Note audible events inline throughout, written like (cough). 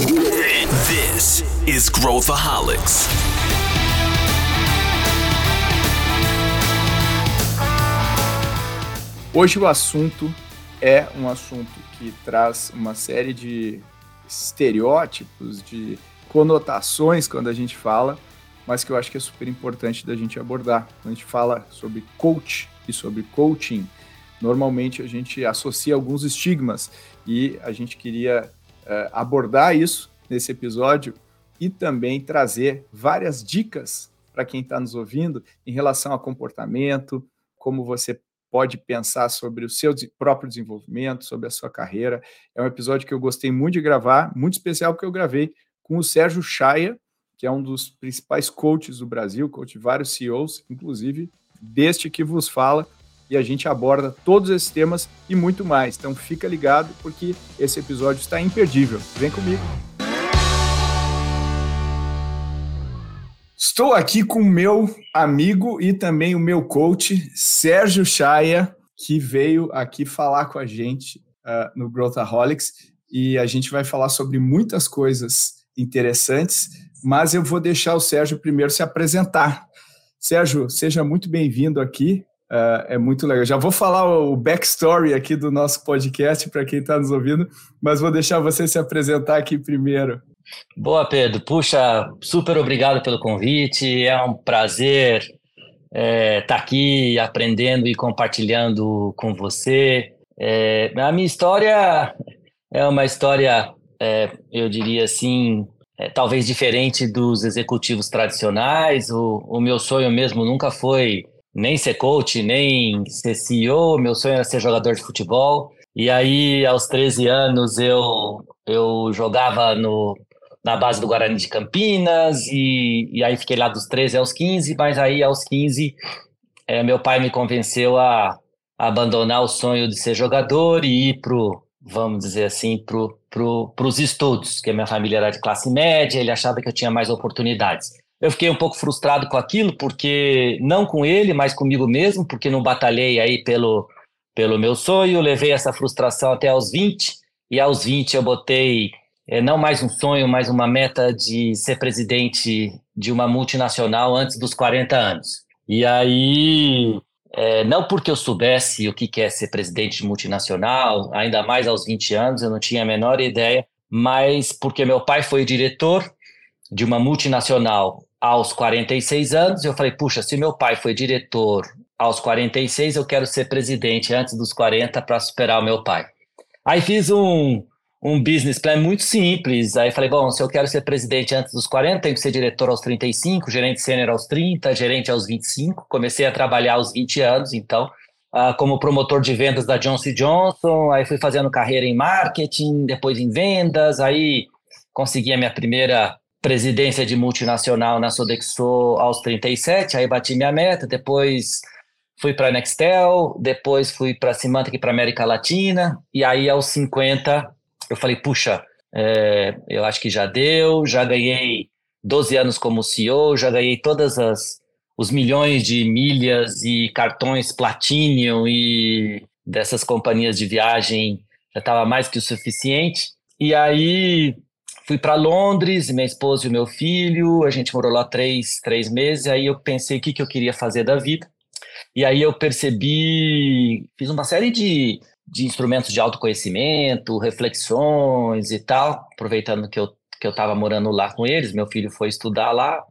This is Growthaholics. Hoje o assunto é um assunto que traz uma série de estereótipos, de conotações quando a gente fala, mas que eu acho que é super importante da gente abordar. Quando a gente fala sobre coach e sobre coaching, normalmente a gente associa alguns estigmas e a gente queria uh, abordar isso nesse episódio e também trazer várias dicas para quem está nos ouvindo em relação a comportamento, como você pode pensar sobre o seu próprio desenvolvimento, sobre a sua carreira. É um episódio que eu gostei muito de gravar, muito especial porque eu gravei com o Sérgio Chaia, que é um dos principais coaches do Brasil, coach de vários CEOs, inclusive deste que vos fala, e a gente aborda todos esses temas e muito mais. Então fica ligado porque esse episódio está imperdível. Vem comigo. Estou aqui com o meu amigo e também o meu coach, Sérgio Chaia, que veio aqui falar com a gente uh, no Growthaholics e a gente vai falar sobre muitas coisas interessantes, mas eu vou deixar o Sérgio primeiro se apresentar. Sérgio, seja muito bem-vindo aqui. Uh, é muito legal. Já vou falar o backstory aqui do nosso podcast para quem está nos ouvindo, mas vou deixar você se apresentar aqui primeiro. Boa, Pedro. Puxa, super obrigado pelo convite. É um prazer estar é, tá aqui aprendendo e compartilhando com você. É, a minha história é uma história, é, eu diria assim, é, talvez diferente dos executivos tradicionais. O, o meu sonho mesmo nunca foi nem ser coach, nem ser CEO, meu sonho era ser jogador de futebol. E aí, aos 13 anos, eu, eu jogava no, na base do Guarani de Campinas, e, e aí fiquei lá dos 13 aos 15, mas aí aos 15 é, meu pai me convenceu a, abandonar o sonho de ser jogador e ir pro, vamos dizer assim, pro, pro, pros estudos, que a minha família era de classe média, ele achava que eu tinha mais oportunidades. Eu fiquei um pouco frustrado com aquilo, porque não com ele, mas comigo mesmo, porque não batalhei aí pelo, pelo meu sonho, levei essa frustração até aos 20, e aos 20 eu botei é, não mais um sonho, mas uma meta de ser presidente de uma multinacional antes dos 40 anos. E aí, é, não porque eu soubesse o que é ser presidente de multinacional, ainda mais aos 20 anos, eu não tinha a menor ideia, mas porque meu pai foi diretor de uma multinacional aos 46 anos, eu falei, puxa, se meu pai foi diretor aos 46, eu quero ser presidente antes dos 40 para superar o meu pai. Aí fiz um, um business plan muito simples. Aí falei, bom, se eu quero ser presidente antes dos 40, tenho que ser diretor aos 35, gerente sênior aos 30, gerente aos 25. Comecei a trabalhar aos 20 anos, então, uh, como promotor de vendas da Johnson Johnson. Aí fui fazendo carreira em marketing, depois em vendas. Aí consegui a minha primeira presidência de multinacional na Sodexo aos 37, aí bati minha meta, depois fui para a Nextel, depois fui para a Symantec para América Latina, e aí aos 50 eu falei, puxa, é, eu acho que já deu, já ganhei 12 anos como CEO, já ganhei todas as os milhões de milhas e cartões Platinum e dessas companhias de viagem já estava mais que o suficiente. E aí Fui para Londres, minha esposa e o meu filho, a gente morou lá três, três meses, aí eu pensei o que, que eu queria fazer da vida. E aí eu percebi, fiz uma série de, de instrumentos de autoconhecimento, reflexões e tal, aproveitando que eu que eu estava morando lá com eles, meu filho foi estudar lá,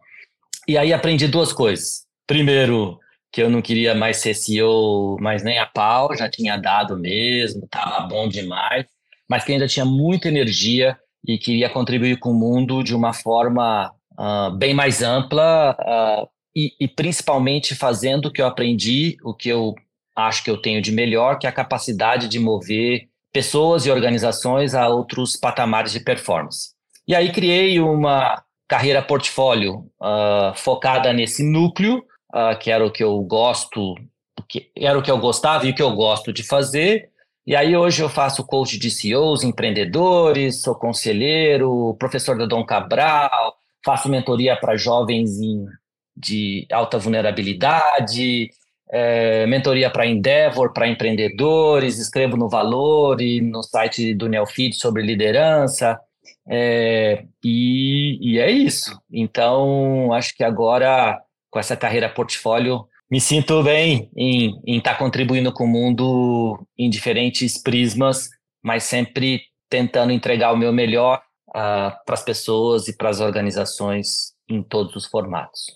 e aí aprendi duas coisas. Primeiro, que eu não queria mais ser CEO, mas nem a pau, já tinha dado mesmo, estava bom demais, mas que ainda tinha muita energia e queria contribuir com o mundo de uma forma uh, bem mais ampla uh, e, e, principalmente fazendo o que eu aprendi, o que eu acho que eu tenho de melhor, que é a capacidade de mover pessoas e organizações a outros patamares de performance. E aí criei uma carreira portfólio uh, focada nesse núcleo, que era o que eu gosto, que era o que eu gostava e o que eu gosto de fazer, e aí hoje eu faço coach de CEOs, empreendedores, sou conselheiro, professor da Dom Cabral, faço mentoria para jovens em, de alta vulnerabilidade, é, mentoria para Endeavor, para empreendedores, escrevo no Valor e no site do Neofeed sobre liderança. É, e, e é isso. Então, acho que agora, com essa carreira portfólio, me sinto bem em estar tá contribuindo com o mundo em diferentes prismas, mas sempre tentando entregar o meu melhor uh, ah, para as pessoas e para as organizações em todos os formatos.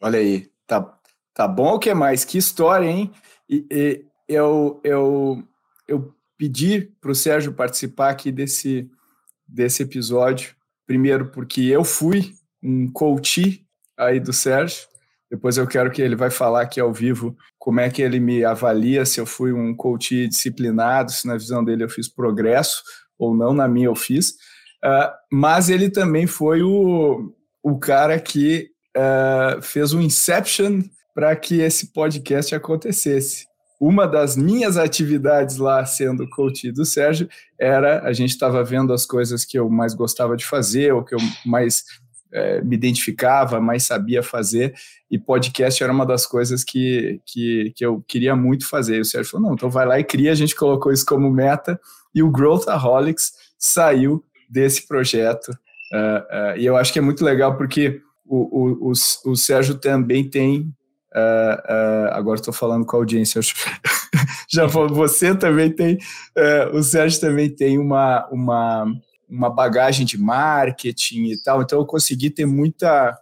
Olha aí, tá, tá bom o que mais? Que história, hein? E, e eu, eu, eu pedi para o Sérgio participar aqui desse, desse episódio, primeiro porque eu fui um coach aí do Sérgio, depois eu quero que ele vai falar aqui ao vivo como é que ele me avalia, se eu fui um coach disciplinado, se na visão dele eu fiz progresso ou não, na minha eu fiz. Uh, mas ele também foi o, o cara que uh, fez o um inception para que esse podcast acontecesse uma das minhas atividades lá, sendo coach do Sérgio, era a gente estava vendo as coisas que eu mais gostava de fazer, ou que eu mais é, me identificava, mais sabia fazer, e podcast era uma das coisas que, que, que eu queria muito fazer. E o Sérgio falou: não, então vai lá e cria. A gente colocou isso como meta, e o Growthaholics saiu desse projeto. Uh, uh, e eu acho que é muito legal porque o, o, o, o Sérgio também tem Uh, agora estou falando com a audiência. (laughs) Já você também tem, o Sérgio também tem uma, uma, uma bagagem de marketing e tal, então eu consegui ter muita,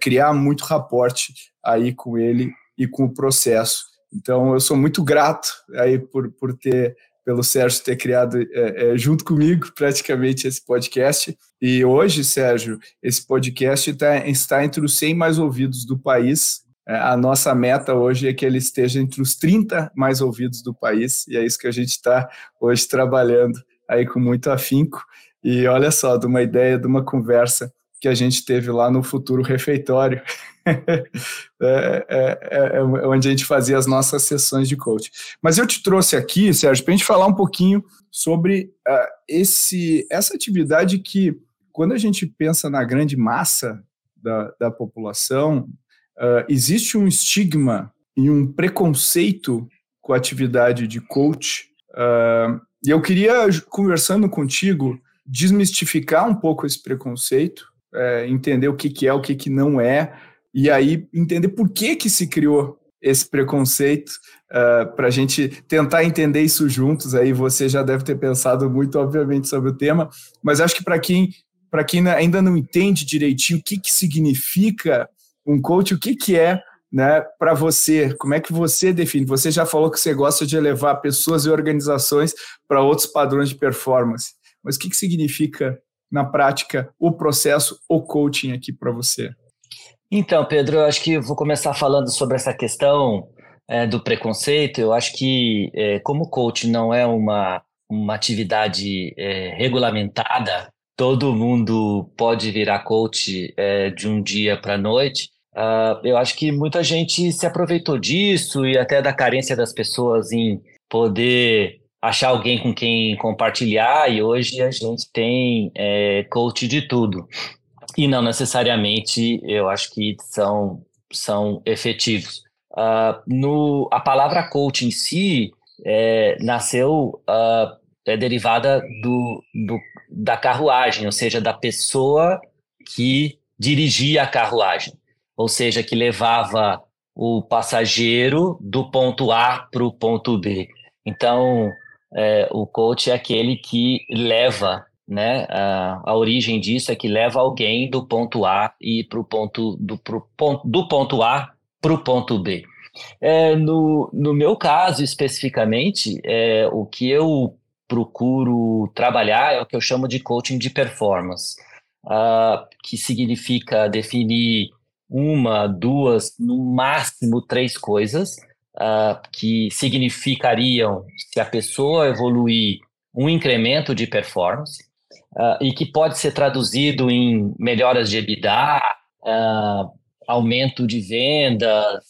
criar muito raporte aí com ele e com o processo. Então eu sou muito grato aí por, por ter pelo Sérgio ter criado é, é, junto comigo praticamente esse podcast. E hoje, Sérgio, esse podcast tá, está entre os 100 mais ouvidos do país é, a nossa meta hoje é que ele esteja entre os 30 mais ouvidos do país, e é isso que a gente está hoje trabalhando aí com muito afinco. E olha só, de uma ideia, de uma conversa que a gente teve lá no futuro refeitório, (laughs) é, é, é, é, onde a gente fazia as nossas sessões de coaching. Mas eu te trouxe aqui, Sérgio, para a gente falar um pouquinho sobre uh, esse, essa atividade que, quando a gente pensa na grande massa da, da população, uh, existe um estigma e um preconceito com a atividade de coach. Uh, e eu queria, conversando contigo, desmistificar um pouco esse preconceito, é, entender o que, que é, o que, que não é, e aí entender por que, que se criou esse preconceito, uh, para a gente tentar entender isso juntos. Aí você já deve ter pensado muito, obviamente, sobre o tema, mas acho que para quem, quem ainda não entende direitinho o que, que significa um coach, o que, que é né, para você? Como é que você define? Você já falou que você gosta de elevar pessoas e organizações para outros padrões de performance, mas o que, que significa, na prática, o processo, o coaching aqui para você? Então, Pedro, eu acho que vou começar falando sobre essa questão é, do preconceito. Eu acho que, é, como coach não é uma, uma atividade é, regulamentada, todo mundo pode virar coach é, de um dia para a noite. Uh, eu acho que muita gente se aproveitou disso e até da carência das pessoas em poder achar alguém com quem compartilhar, e hoje a gente tem é, coach de tudo. E não necessariamente eu acho que são, são efetivos. Uh, no, a palavra coach em si é, nasceu, uh, é derivada do, do, da carruagem, ou seja, da pessoa que dirigia a carruagem ou seja, que levava o passageiro do ponto A para o ponto B. Então, é, o coach é aquele que leva, né? A, a, origem disso é que leva alguém do ponto A e pro ponto do, pro ponto, do ponto A para o ponto B. É, no, no meu caso, especificamente, é, o que eu procuro trabalhar é o que eu chamo de coaching de performance, uh, que significa definir uma, duas, no máximo três coisas uh, que significariam, se a pessoa evoluir, um incremento de performance uh, e que pode ser traduzido em melhoras de EBITDA, uh, aumento de vendas,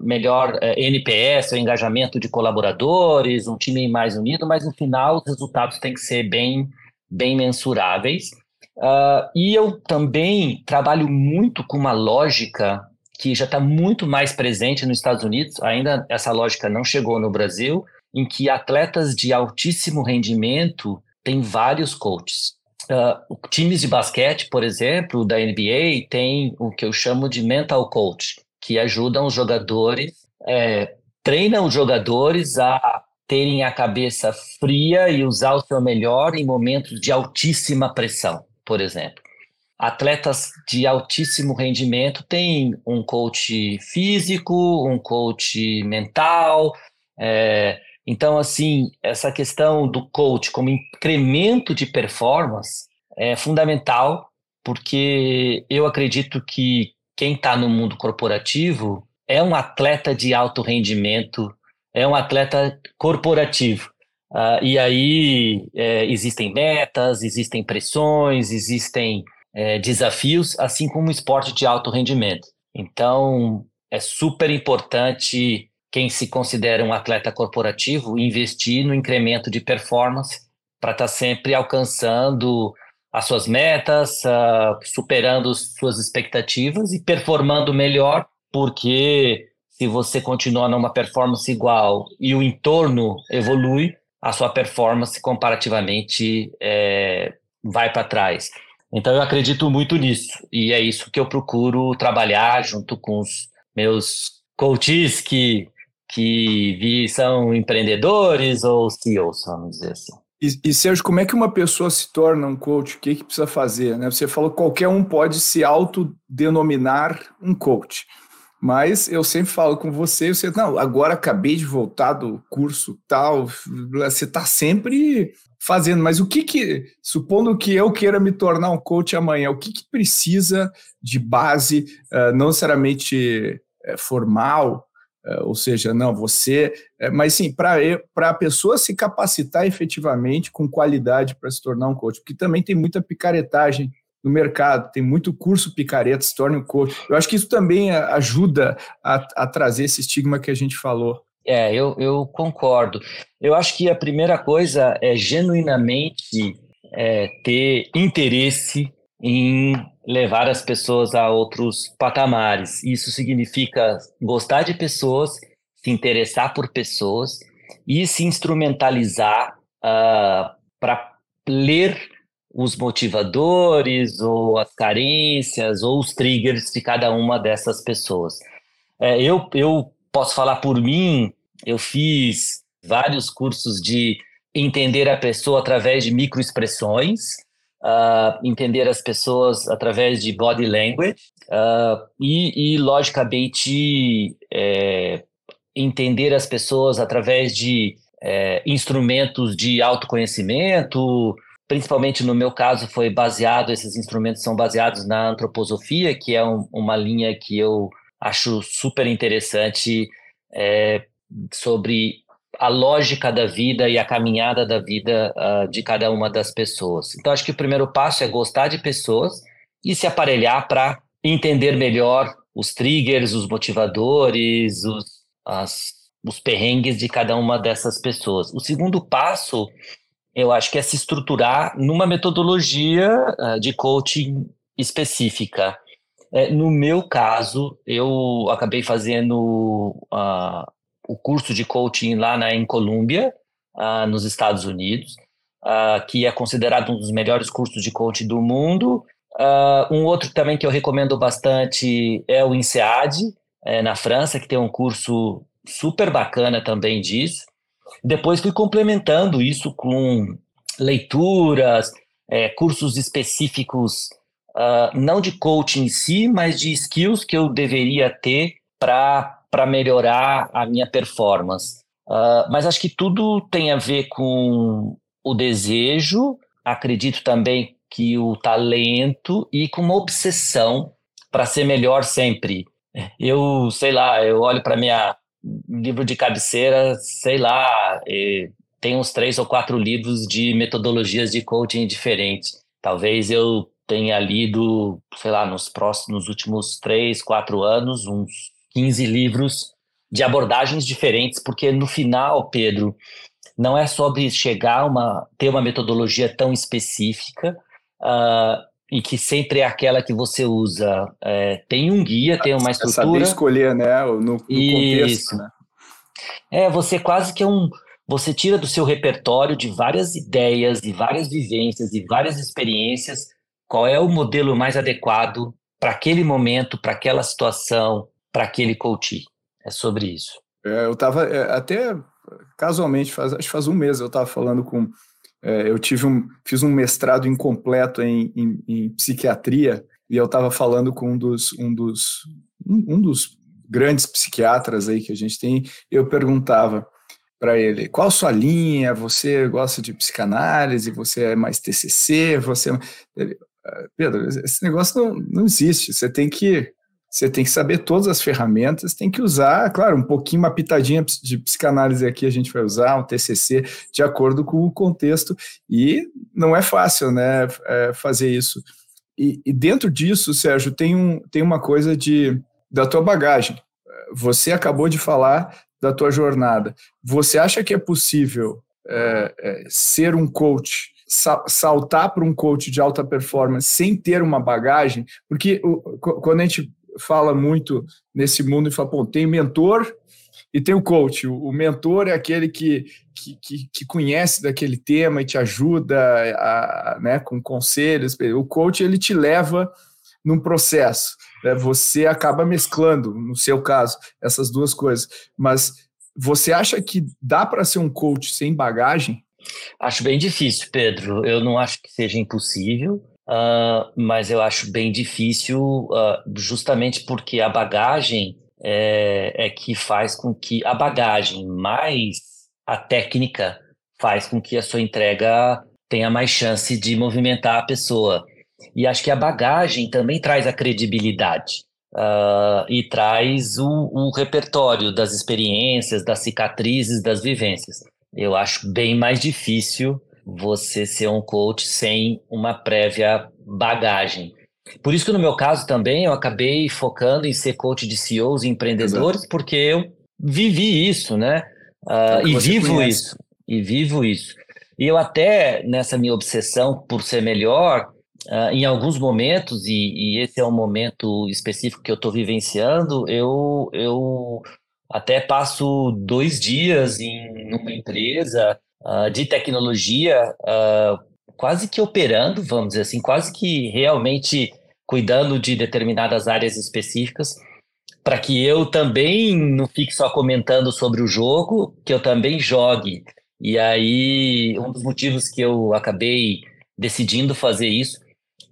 melhor eh, NPS, o engajamento de colaboradores, um time mais unido, mas no final os resultados têm que ser bem, bem mensuráveis. Uh, e eu também trabalho muito com uma lógica que já está muito mais presente nos Estados Unidos, ainda essa lógica não chegou no Brasil, em que atletas de altíssimo rendimento têm vários coaches. uh, times de basquete, por exemplo, da NBA, tem o que eu chamo de mental coach, que ajudam os jogadores, é, treinam os jogadores a terem a cabeça fria e usar o seu melhor em momentos de altíssima pressão, por exemplo. Atletas de altíssimo rendimento têm um coach físico, um coach mental. É, então, assim, essa questão do coach como incremento de performance é fundamental, porque eu acredito que quem está no mundo corporativo é um atleta de alto rendimento, é um atleta corporativo. Uh, e aí é, existem metas, existem pressões, existem é, desafios, assim como esporte de alto rendimento. Então, é super importante quem se considera um atleta corporativo investir no incremento de performance para estar tá sempre alcançando as suas metas, uh, superando suas expectativas e performando melhor, porque se você continuar numa performance igual e o entorno evolui, a sua performance comparativamente é, vai para trás. Então eu acredito muito nisso e é isso que eu procuro trabalhar junto com os meus coaches que que são empreendedores ou CEOs, vamos dizer assim. E, e Sérgio, como é que uma pessoa se torna um coach? O que, que precisa fazer? Né? Você falou que qualquer um pode se autodenominar um coach. Mas eu sempre falo com você, você, não, agora acabei de voltar do curso tal, você está sempre fazendo, mas o que que, supondo que eu queira me tornar um coach amanhã, o que que precisa de base, uh, não necessariamente uh, formal, é, ou seja, não, você. Mas sim, para a pessoa se capacitar efetivamente com qualidade para se tornar um coach, porque também tem muita picaretagem no mercado, tem muito curso picareta, se torna um coach. Eu acho que isso também ajuda a, a trazer esse estigma que a gente falou. É, eu, eu concordo. Eu acho que a primeira coisa é genuinamente é, ter interesse em levar as pessoas a outros patamares. Isso significa gostar de pessoas, se interessar por pessoas e se instrumentalizar uh, ah, para ler os motivadores ou as carências ou os triggers de cada uma dessas pessoas. É, eu, eu posso falar por mim, eu fiz vários cursos de entender a pessoa através de microexpressões, uh, entender as pessoas através de body language uh, e, e, logicamente, é, entender as pessoas através de é, instrumentos de autoconhecimento, principalmente no meu caso foi baseado, esses instrumentos são baseados na antroposofia, que é um, uma linha que eu acho super interessante é, sobre a lógica da vida e a caminhada da vida uh, de cada uma das pessoas. Então, acho que o primeiro passo é gostar de pessoas e se aparelhar para entender melhor os triggers, os motivadores, os, as, os perrengues de cada uma dessas pessoas. O segundo passo, eu acho que é se estruturar numa metodologia uh, de coaching específica. É, no meu caso, eu acabei fazendo uh, o curso de coaching lá na, em Colômbia, uh, nos Estados Unidos, uh, que é considerado um dos melhores cursos de coaching do mundo. Um outro também que eu recomendo bastante é o INSEAD, é, na França, que tem um curso super bacana também disso. Depois fui complementando isso com leituras, é, cursos específicos, uh, não de coaching em si, mas de skills que eu deveria ter para melhorar a minha performance. Uh, mas acho que tudo tem a ver com o desejo, acredito também que o talento e com uma obsessão para ser melhor sempre. Eu, sei lá, eu olho para minha livro de cabeceira, sei lá, tem uns três ou quatro livros de metodologias de coaching diferentes. Talvez eu tenha lido, sei lá, nos próximos, nos últimos três, quatro anos, uns 15 livros de abordagens diferentes, porque no final, Pedro, não é sobre chegar a uma, ter uma metodologia tão específica uh, e que sempre é aquela que você usa. É, tem um guia, tem uma estrutura. É saber escolher, né? No, no contexto, né? É, você quase que é um. você tira do seu repertório de várias ideias e várias vivências e várias experiências qual é o modelo mais adequado para aquele momento, para aquela situação, para aquele coach. É sobre isso. É, eu estava é, até casualmente, faz, acho que faz um mês eu estava falando com. É, eu tive um, fiz um mestrado incompleto em, em, em psiquiatria e eu estava falando com um dos, um dos, um, um dos grandes psiquiatras aí que a gente tem. Eu perguntava para ele qual sua linha, você gosta de psicanálise, você é mais TCC, você. É Pedro, esse negócio não, não existe. Você tem que você tem que saber todas as ferramentas, tem que usar, claro, um pouquinho, uma pitadinha de psicanálise aqui a gente vai usar, um TCC, de acordo com o contexto, e não é fácil, né, é fazer isso. E, e, dentro disso, Sérgio, tem, um, tem uma coisa de, da tua bagagem. Você acabou de falar da tua jornada. Você acha que é possível é, é, ser um coach saltar para um coach de alta performance sem ter uma bagagem, porque quando a gente fala muito nesse mundo e fala, pô, tem mentor e tem o coach. O, mentor é aquele que, que, que, que, conhece daquele tema e te ajuda a, né, com conselhos. O coach, ele te leva num processo. Né? Você acaba mesclando, no seu caso, essas duas coisas. Mas você acha que dá para ser um coach sem bagagem? Acho bem difícil, Pedro. Eu não acho que seja impossível. Uh, mas eu acho bem difícil, uh, justamente porque a bagagem é, é, que faz com que a bagagem mais a técnica faz com que a sua entrega tenha mais chance de movimentar a pessoa. E acho que a bagagem também traz a credibilidade. Uh, e traz o, o repertório das experiências, das cicatrizes, das vivências. Eu acho bem mais difícil você ser um coach sem uma prévia bagagem. Por isso que no meu caso também eu acabei focando em ser coach de CEOs e empreendedores, Exato. porque eu vivi isso, né? Uh, e vivo conhece. isso. E vivo isso. E eu até, nessa minha obsessão por ser melhor, uh, em alguns momentos, e, e, esse é um momento específico que eu estou vivenciando, eu, eu até passo dois dias em uma empresa uh, de tecnologia, uh, quase que operando, vamos dizer assim, quase que realmente cuidando de determinadas áreas específicas, para que eu também não fique só comentando sobre o jogo, que eu também jogue. E aí, um dos motivos que eu acabei decidindo fazer isso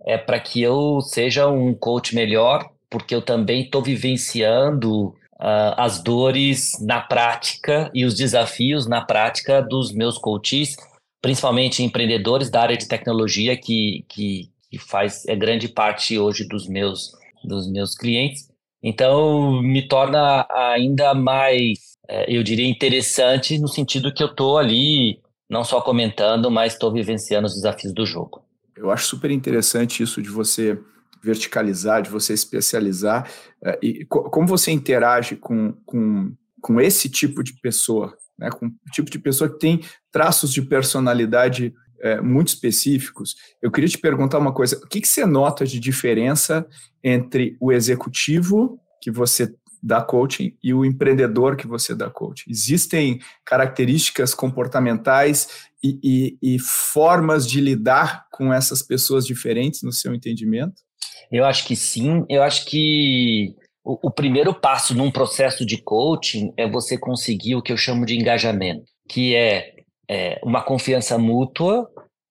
é para que eu seja um coach melhor, porque eu também estou vivenciando uh, as dores na prática e os desafios na prática dos meus coaches, principalmente empreendedores da área de tecnologia, que, que, que faz é grande parte hoje dos meus, dos meus clientes. Então, me torna ainda mais, é, eu diria, interessante no sentido que eu estou ali não só comentando, mas estou vivenciando os desafios do jogo. Eu acho super interessante isso de você verticalizar, de você especializar, uh, e co como você interage com, com, com esse tipo de pessoa, né, com o tipo de pessoa que tem traços de personalidade uh, muito específicos. Eu queria te perguntar uma coisa: o que, que você nota de diferença entre o executivo que você dá coaching e o empreendedor que você dá coaching? Existem características comportamentais e, e, e, formas de lidar com essas pessoas diferentes no seu entendimento? Eu acho que sim. Eu acho que o, o, primeiro passo num processo de coaching é você conseguir o que eu chamo de engajamento, que é, é uma confiança mútua,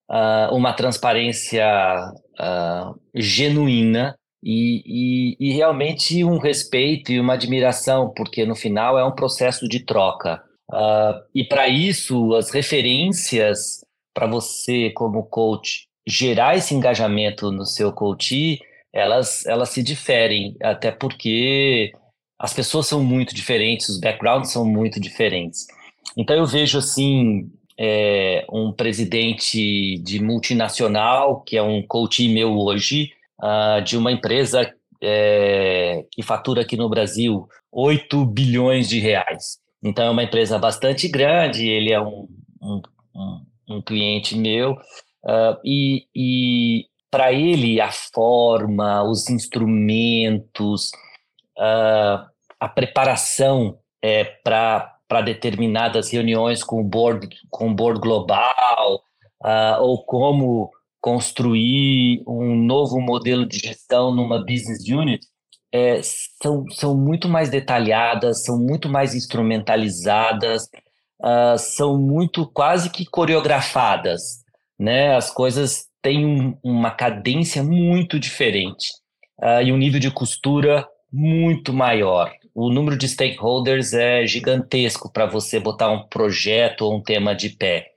uh, uma transparência uh, genuína e, e, e, realmente um respeito e uma admiração, porque no final é um processo de troca. Uh, e para isso, as referências para você, como coach, gerar esse engajamento no seu coach elas, elas se diferem, até porque as pessoas são muito diferentes, os backgrounds são muito diferentes. Então eu vejo assim é, um presidente de multinacional, que é um coach meu hoje, uh, de uma empresa é, que fatura aqui no Brasil 8 bilhões de reais. Então é uma empresa bastante grande, ele é um, um, um, um cliente meu, uh, e, e para ele a forma, os instrumentos, uh, a preparação é, para determinadas reuniões com o board, com o board global, uh, ou como construir um novo modelo de gestão numa business unit, é, são, são muito mais detalhadas, são muito mais instrumentalizadas, uh, são muito quase que coreografadas, né? As coisas têm um, uma cadência muito diferente uh, e um nível de costura muito maior. O número de stakeholders é gigantesco para você botar um projeto ou um tema de pé.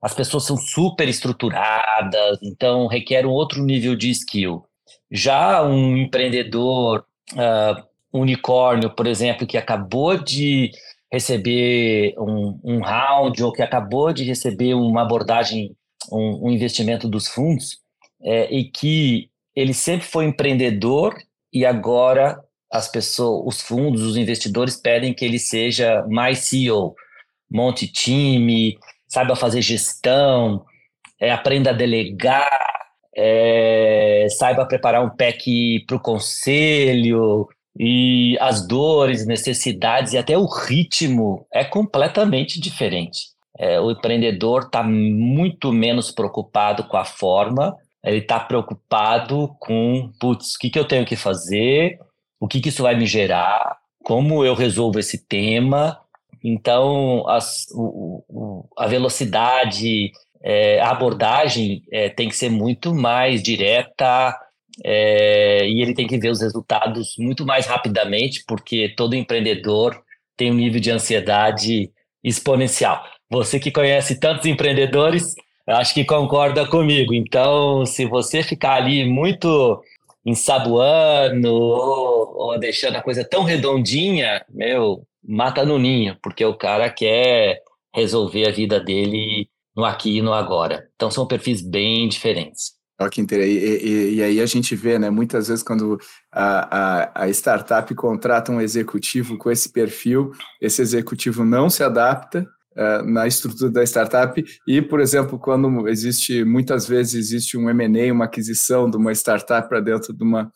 As pessoas são super estruturadas, então requer um outro nível de skill. Já um empreendedor uh, unicórnio, por exemplo, que acabou de receber um, um, round ou que acabou de receber uma abordagem, um, um investimento dos fundos, é, e que ele sempre foi empreendedor e agora as pessoas, os fundos, os investidores pedem que ele seja mais CEO, monte time, saiba fazer gestão, é, aprenda a delegar, é, saiba preparar um PEC para o conselho, e as dores, necessidades e até o ritmo é completamente diferente. É, o empreendedor está muito menos preocupado com a forma, ele está preocupado com, putz, o que, que eu tenho que fazer, o que, que isso vai me gerar, como eu resolvo esse tema. Então, as, o, o, a velocidade, é, a abordagem é, tem que ser muito mais direta é, e ele tem que ver os resultados muito mais rapidamente, porque todo empreendedor tem um nível de ansiedade exponencial. Você que conhece tantos empreendedores, acho que concorda comigo. Então, se você ficar ali muito ensaboando ou, ou deixando a coisa tão redondinha, meu, mata no ninho, porque o cara quer resolver a vida dele no aqui e no agora. Então, são perfis bem diferentes. Que. E, e, e, aí a gente vê, né, muitas vezes quando a, a, a, startup contrata um executivo com esse perfil, esse executivo não se adapta na estrutura da startup e, por exemplo, quando existe, muitas vezes existe um M&A, uma aquisição de uma startup para dentro de uma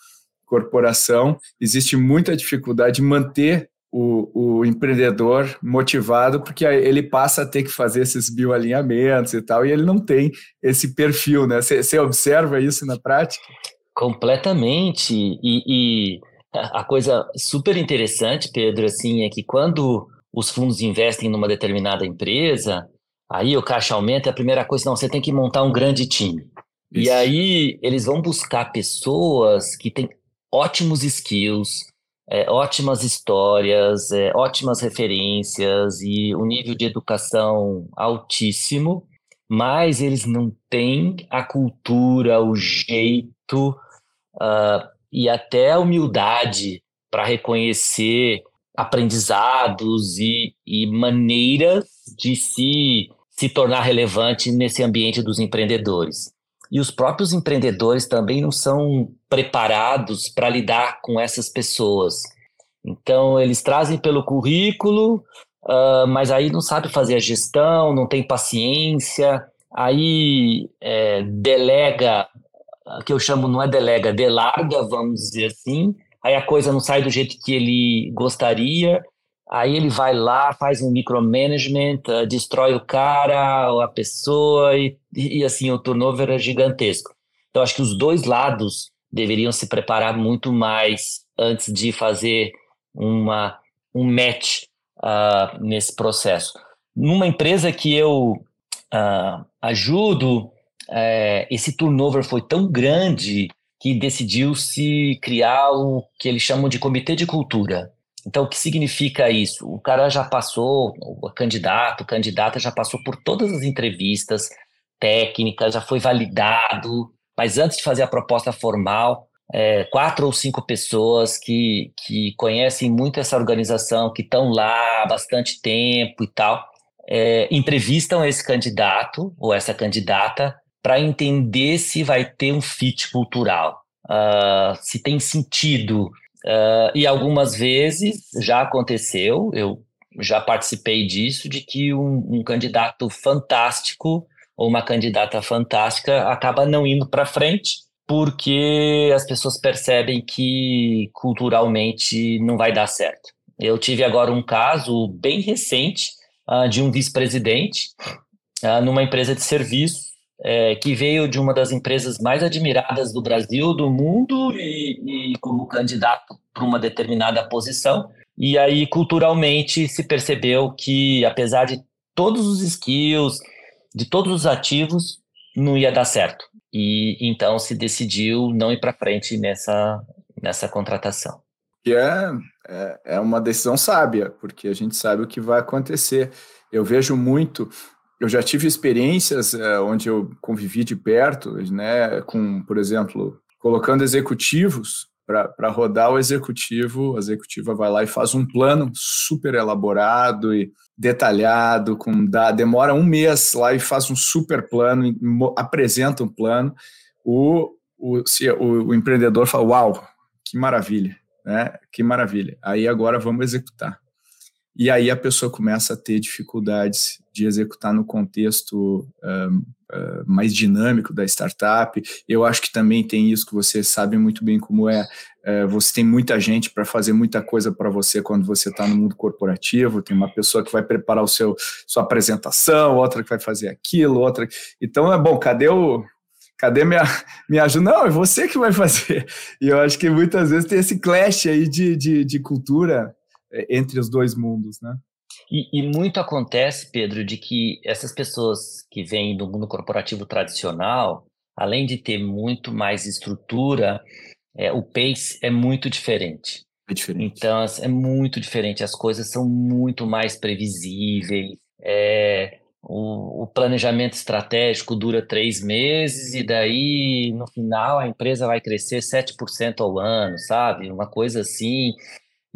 corporação, existe muita dificuldade de manter o, o, empreendedor motivado, porque ele passa a ter que fazer esses bioalinhamentos e tal, e ele não tem esse perfil, né? Você observa isso na prática? Completamente. E, e, a coisa super interessante, Pedro, assim, é que quando os fundos investem numa determinada empresa, aí o caixa aumenta, a primeira coisa, não, você tem que montar um grande time. Isso. E aí eles vão buscar pessoas que têm ótimos skills, é, ótimas histórias, é, ótimas referências e um nível de educação altíssimo, mas eles não têm a cultura, o jeito uh, e até a humildade para reconhecer aprendizados e, e maneiras de se, se tornar relevante nesse ambiente dos empreendedores. E os próprios empreendedores também não são preparados para lidar com essas pessoas. Então, eles trazem pelo currículo, uh, mas aí não sabe fazer a gestão, não tem paciência, aí é, delega, que eu chamo não é delega, delarga, vamos dizer assim, aí a coisa não sai do jeito que ele gostaria, Aí ele vai lá, faz um micromanagement, uh, destrói o cara, a pessoa, e, e assim, o turnover é gigantesco. Então, acho que os dois lados deveriam se preparar muito mais antes de fazer uma, um match uh, nesse processo. Numa empresa que eu uh, ajudo, uh, esse turnover foi tão grande que decidiu-se criar o que eles chamam de comitê de cultura. Então, o que significa isso? O cara já passou, o candidato, candidata já passou por todas as entrevistas técnicas, já foi validado, mas antes de fazer a proposta formal, é, quatro ou cinco pessoas que, que conhecem muito essa organização, que estão lá há bastante tempo e tal, é, entrevistam esse candidato ou essa candidata para entender se vai ter um fit cultural, uh, se tem sentido Uh, e algumas vezes já aconteceu, eu já participei disso, de que um, um candidato fantástico ou uma candidata fantástica acaba não indo para frente porque as pessoas percebem que culturalmente não vai dar certo. Eu tive agora um caso bem recente uh, de um vice-presidente uh, numa empresa de serviço é, que veio de uma das empresas mais admiradas do Brasil, do mundo, e, e como candidato para uma determinada posição. E aí, culturalmente, se percebeu que, apesar de todos os skills, de todos os ativos, não ia dar certo. E então se decidiu não ir para frente nessa, nessa contratação. Que é, é, é uma decisão sábia, porque a gente sabe o que vai acontecer. Eu vejo muito eu já tive experiências é, onde eu convivi de perto, né, com, por exemplo, colocando executivos para rodar o executivo, a executiva vai lá e faz um plano super elaborado e detalhado, com dá, demora um mês lá e faz um super plano, apresenta um plano, o, o, se, o, o empreendedor fala, uau, que maravilha, né? Que maravilha. Aí agora vamos executar. E aí a pessoa começa a ter dificuldades de executar no contexto um, uh, mais dinâmico da startup. Eu acho que também tem isso que você sabe muito bem como é. Uh, você tem muita gente para fazer muita coisa para você quando você está no mundo corporativo. Tem uma pessoa que vai preparar o seu sua apresentação, outra que vai fazer aquilo, outra. Então é bom. Cadê o cadê minha, (laughs) minha ajuda? Não, é você que vai fazer. E eu acho que muitas vezes tem esse clash aí de, de, de cultura entre os dois mundos, né? E, e, muito acontece, Pedro, de que essas pessoas que vêm do mundo corporativo tradicional, além de ter muito mais estrutura, é, o pace é muito diferente. É diferente. Então, é muito diferente. As coisas são muito mais previsíveis. É, o, o, planejamento estratégico dura três meses e daí, no final, a empresa vai crescer 7% ao ano, sabe? Uma coisa assim.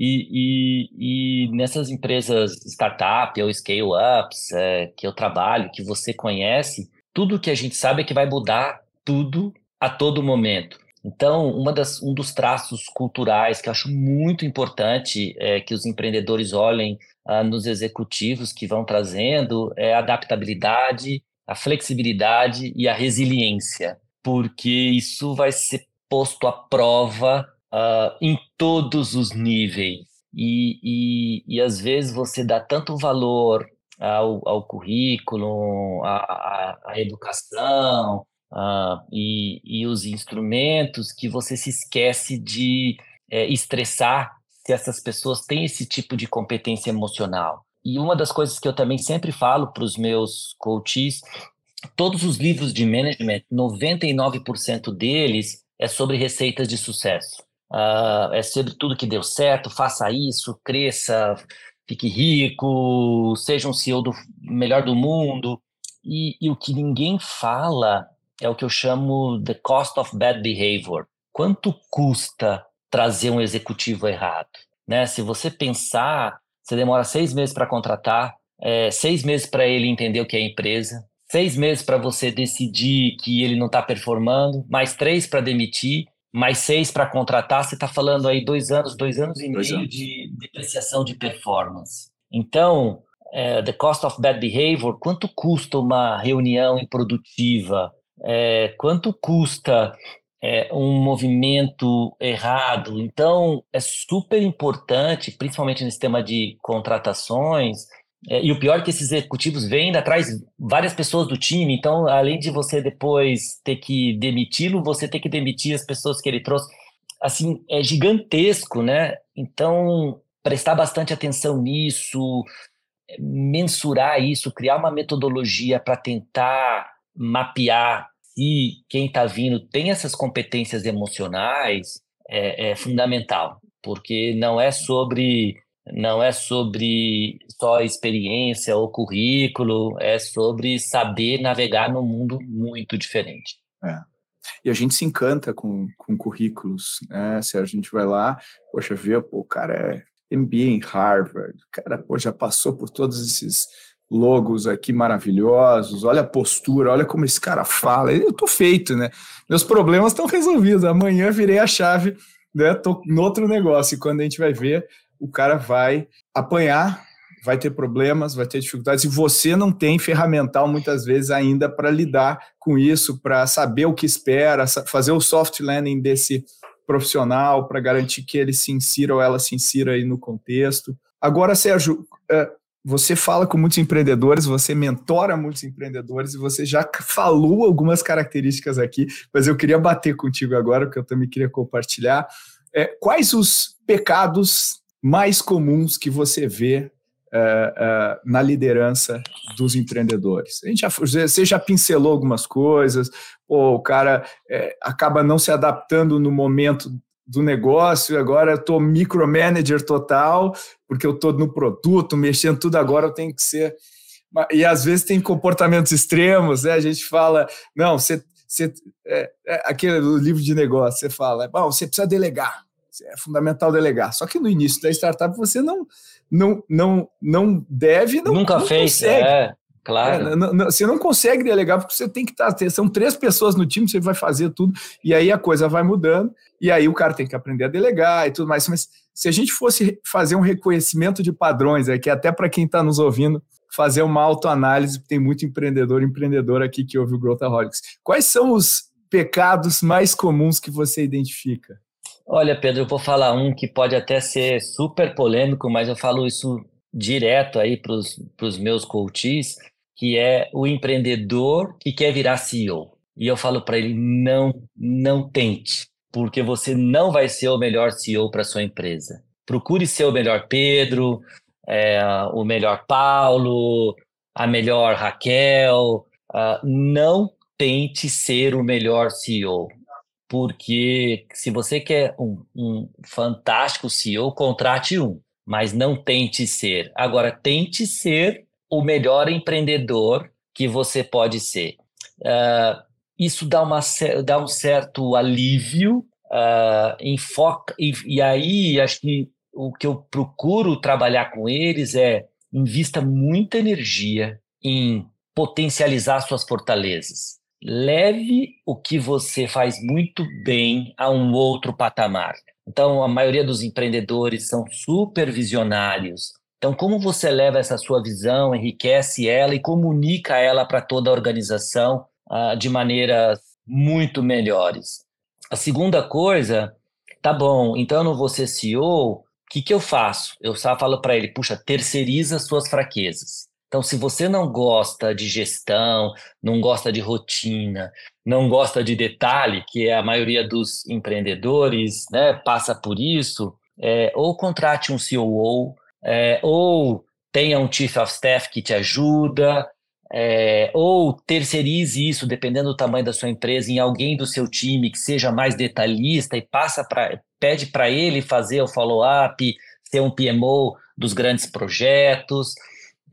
E, e, e nessas empresas startup ou scale-ups é, que eu trabalho, que você conhece, tudo que a gente sabe é que vai mudar tudo a todo momento. Então, uma das, um dos traços culturais que eu acho muito importante é, que os empreendedores olhem ah, nos executivos que vão trazendo é a adaptabilidade, a flexibilidade e a resiliência, porque isso vai ser posto à prova uh, em todos os níveis. E, e, e às vezes você dá tanto valor ao, ao currículo, à, à educação uh, e, e os instrumentos que você se esquece de é, estressar se essas pessoas têm esse tipo de competência emocional. E uma das coisas que eu também sempre falo para os meus coaches, todos os livros de management, 99% deles é sobre receitas de sucesso. Uh, é sobre tudo que deu certo, faça isso, cresça, fique rico, seja um CEO do melhor do mundo. E, e o que ninguém fala é o que eu chamo the cost of bad behavior. Quanto custa trazer um executivo errado? Né? Se você pensar, você demora seis meses para contratar, é, seis meses para ele entender o que é empresa, seis meses para você decidir que ele não está performando, mais três para demitir, mais seis para contratar, você está falando aí dois anos, dois anos e dois meio anos. de depreciação de performance. Então, é, the cost of bad behavior, quanto custa uma reunião improdutiva? É, quanto custa é, um movimento errado? Então, é super importante, principalmente nesse tema de contratações, e o pior é que esses executivos vêm ainda atrás várias pessoas do time, então, além de você depois ter que demiti-lo, você tem que demitir as pessoas que ele trouxe. Assim, é gigantesco, né? Então, prestar bastante atenção nisso, mensurar isso, criar uma metodologia para tentar mapear se quem está vindo tem essas competências emocionais é, é fundamental, porque não é sobre não é sobre só experiência ou currículo, é sobre saber navegar num mundo muito diferente. É. E a gente se encanta com, com currículos, né? Se a gente vai lá, poxa, vê, pô, o cara é MBA em Harvard, o cara pô, já passou por todos esses logos aqui maravilhosos, olha a postura, olha como esse cara fala, eu tô feito, né? Meus problemas estão resolvidos, amanhã virei a chave, né? Tô no outro negócio, e quando a gente vai ver, o cara vai apanhar, vai ter problemas, vai ter dificuldades, e você não tem ferramental muitas vezes ainda para lidar com isso, para saber o que espera, fazer o soft landing desse profissional, para garantir que ele se insira ou ela se insira aí no contexto. Agora, Sérgio, é, você fala com muitos empreendedores, você mentora muitos empreendedores e você já falou algumas características aqui, mas eu queria bater contigo agora, porque eu também queria compartilhar. É, quais os pecados mais comuns que você vê é, é, na liderança dos empreendedores? A gente já, você já pincelou algumas coisas, pô, o cara é, acaba não se adaptando no momento do negócio, agora eu estou micromanager total, porque eu estou no produto, mexendo tudo agora, eu tenho que ser. E às vezes tem comportamentos extremos, né? A gente fala, não, você. você é, é, aquele livro de negócio, você fala, bom, você precisa delegar, é fundamental delegar. Só que no início da startup você não, não, não, não deve, não, nunca não fez, consegue. é. Claro. É, não, não, você não consegue delegar porque você tem que estar. Tá, são três pessoas no time, você vai fazer tudo, e aí a coisa vai mudando, e aí o cara tem que aprender a delegar e tudo mais. Mas se a gente fosse fazer um reconhecimento de padrões, é que até para quem está nos ouvindo, fazer uma autoanálise, tem muito empreendedor empreendedor aqui que ouve o Growthaholics. Quais são os pecados mais comuns que você identifica? Olha, Pedro, eu vou falar um que pode até ser super polêmico, mas eu falo isso direto aí para os meus coaches, que é o empreendedor que quer virar CEO. E eu falo para ele: não, não tente, porque você não vai ser o melhor CEO para sua empresa. Procure ser o melhor Pedro, é, o melhor Paulo, a melhor Raquel. Uh, não tente ser o melhor CEO, porque se você quer um, um fantástico CEO, contrate um, mas não tente ser. Agora, tente ser o melhor empreendedor que você pode ser. Uh, isso dá, uma, dá um certo alívio, uh, enfoca, e, e aí acho que o que eu procuro trabalhar com eles é invista muita energia em potencializar suas fortalezas. Leve o que você faz muito bem a um outro patamar. Então, a maioria dos empreendedores são super visionários, então, como você leva essa sua visão, enriquece ela e comunica ela para toda a organização uh, de maneiras muito melhores? A segunda coisa, tá bom, então eu não vou ser CEO, o que, que eu faço? Eu só falo para ele, puxa, terceiriza suas fraquezas. Então, se você não gosta de gestão, não gosta de rotina, não gosta de detalhe, que é a maioria dos empreendedores né, passa por isso, é, ou contrate um COO, é, ou tenha um chief of staff que te ajuda, é, ou terceirize isso, dependendo do tamanho da sua empresa, em alguém do seu time que seja mais detalhista e passa para pede para ele fazer o follow-up, ser um PMO dos grandes projetos.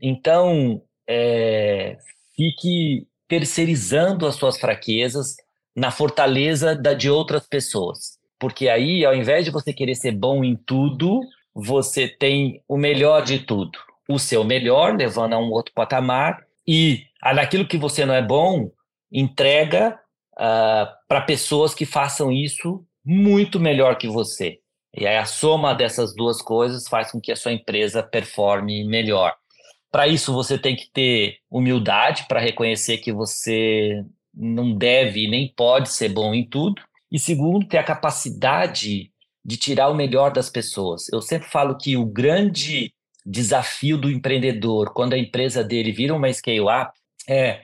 Então, é, fique terceirizando as suas fraquezas na fortaleza da, de outras pessoas. Porque aí, ao invés de você querer ser bom em tudo, você tem o melhor de tudo. O seu melhor, levando a um outro patamar, e naquilo que você não é bom, entrega uh, ah, para pessoas que façam isso muito melhor que você. E aí a soma dessas duas coisas faz com que a sua empresa performe melhor. Para isso, você tem que ter humildade para reconhecer que você não deve nem pode ser bom em tudo. E segundo, ter a capacidade de tirar o melhor das pessoas. Eu sempre falo que o grande desafio do empreendedor, quando a empresa dele vira uma scale-up, é,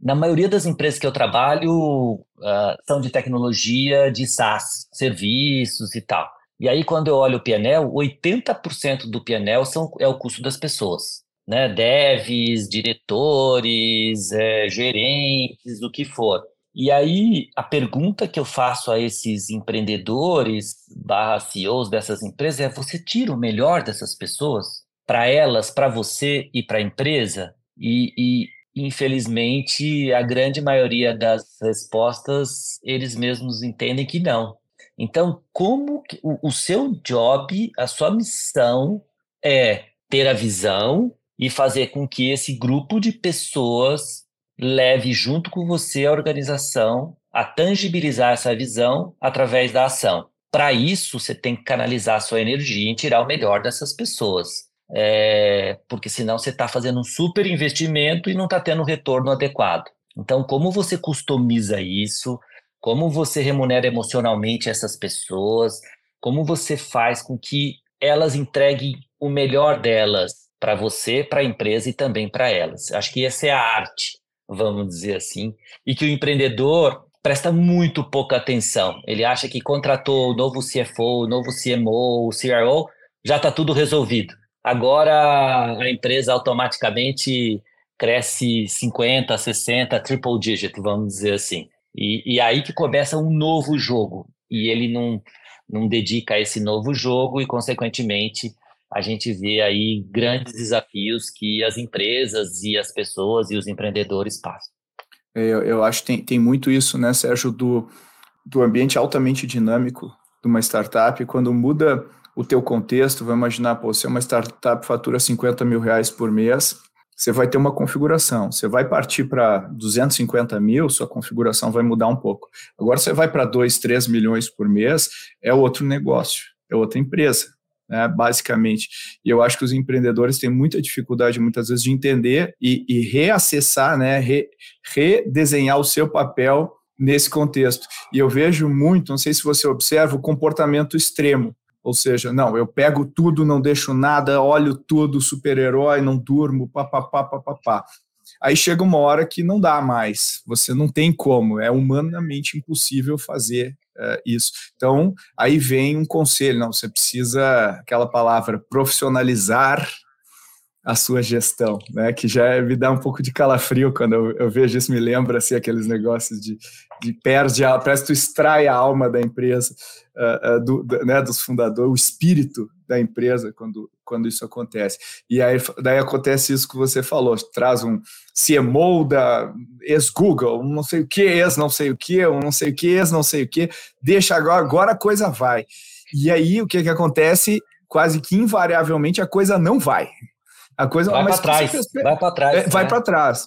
na maioria das empresas que eu trabalho, uh, são de tecnologia, de SaaS, serviços e tal. E aí, quando eu olho o PNL, 80% do PNL são, é o custo das pessoas. Né? Devs, diretores, é, gerentes, o que for. E aí, a pergunta que eu faço a esses empreendedores, barra CEOs dessas empresas é: você tira o melhor dessas pessoas para elas, para você e para a empresa? E, e, infelizmente, a grande maioria das respostas eles mesmos entendem que não. Então, como o, o seu job, a sua missão é ter a visão e fazer com que esse grupo de pessoas leve junto com você a organização a tangibilizar essa visão através da ação. Para isso, você tem que canalizar a sua energia em tirar o melhor dessas pessoas. É, porque senão você está fazendo um super investimento e não está tendo o retorno adequado. Então, como você customiza isso? Como você remunera emocionalmente essas pessoas? Como você faz com que elas entreguem o melhor delas para você, para a empresa e também para elas? Acho que essa é a arte, vamos dizer assim, e que o empreendedor presta muito pouca atenção. Ele acha que contratou o novo CFO, o novo CMO, o CRO, já está tudo resolvido. Agora a empresa automaticamente cresce 50, 60, triple digit, vamos dizer assim. E, e aí que começa um novo jogo. E ele não, não dedica a esse novo jogo e, consequentemente, a gente vê aí grandes desafios que as empresas e as pessoas e os empreendedores passam. É, eu, eu acho que tem, tem muito isso, né, Sérgio, do, do ambiente altamente dinâmico de uma startup, quando muda o teu contexto, vai imaginar, pô, se é uma startup fatura 50 mil reais por mês, você vai ter uma configuração. Você vai partir para 250 mil, sua configuração vai mudar um pouco. Agora você vai para 2, 3 milhões por mês, é outro negócio, é outra empresa, né, basicamente. E eu acho que os empreendedores têm muita dificuldade, muitas vezes, de entender e, e reacessar, né, re, redesenhar o seu papel nesse contexto. E eu vejo muito, não sei se você observa, o comportamento extremo. Ou seja, não, eu pego tudo, não deixo nada, olho tudo, super-herói, não durmo, papapá, papapá. Aí chega uma hora que não dá mais, você não tem como, é humanamente impossível fazer uh, isso. Então, aí vem um conselho, não, você precisa, aquela palavra, profissionalizar a sua gestão, né? Que já me dá um pouco de calafrio quando eu, eu vejo isso, me lembra assim, aqueles negócios de, de perde a, parece que tu extrai a alma da empresa, uh, uh, do, do, né, dos fundadores, o espírito da empresa quando, quando isso acontece. E aí daí acontece isso que você falou, traz um CMO da ex-Google, um não sei o que, ex não sei o que, um não sei o que, ex não sei o que, deixa agora, agora a coisa vai. E aí o que, que acontece? Quase que invariavelmente a coisa não vai. A coisa vai para trás, vai para trás. É, vai né? para trás.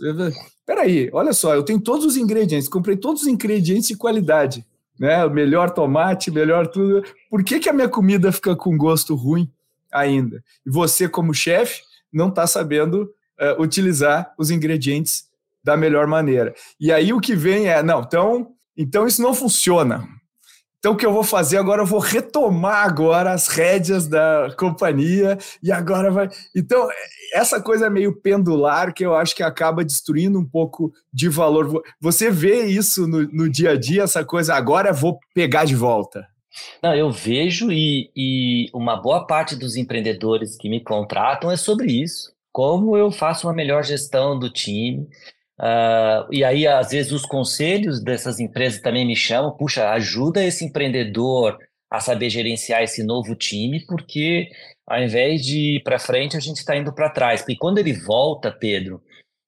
Peraí, olha só, eu tenho todos os ingredientes, comprei todos os ingredientes de qualidade, né? O melhor tomate, melhor tudo. Por que, que a minha comida fica com gosto ruim ainda? E você, como chefe, não está sabendo uh, utilizar os ingredientes da melhor maneira. E aí o que vem é, não, então, então isso não funciona. Então, o que eu vou fazer agora? Eu vou retomar agora as rédeas da companhia e agora vai. Então, essa coisa meio pendular que eu acho que acaba destruindo um pouco de valor. Você vê isso no, no dia a dia, essa coisa, agora vou pegar de volta. Não, eu vejo e, e uma boa parte dos empreendedores que me contratam é sobre isso. Como eu faço uma melhor gestão do time, Uh, e aí, às vezes, os conselhos dessas empresas também me chamam, puxa, ajuda esse empreendedor a saber gerenciar esse novo time, porque ao invés de ir para frente, a gente está indo para trás. Porque quando ele volta, Pedro,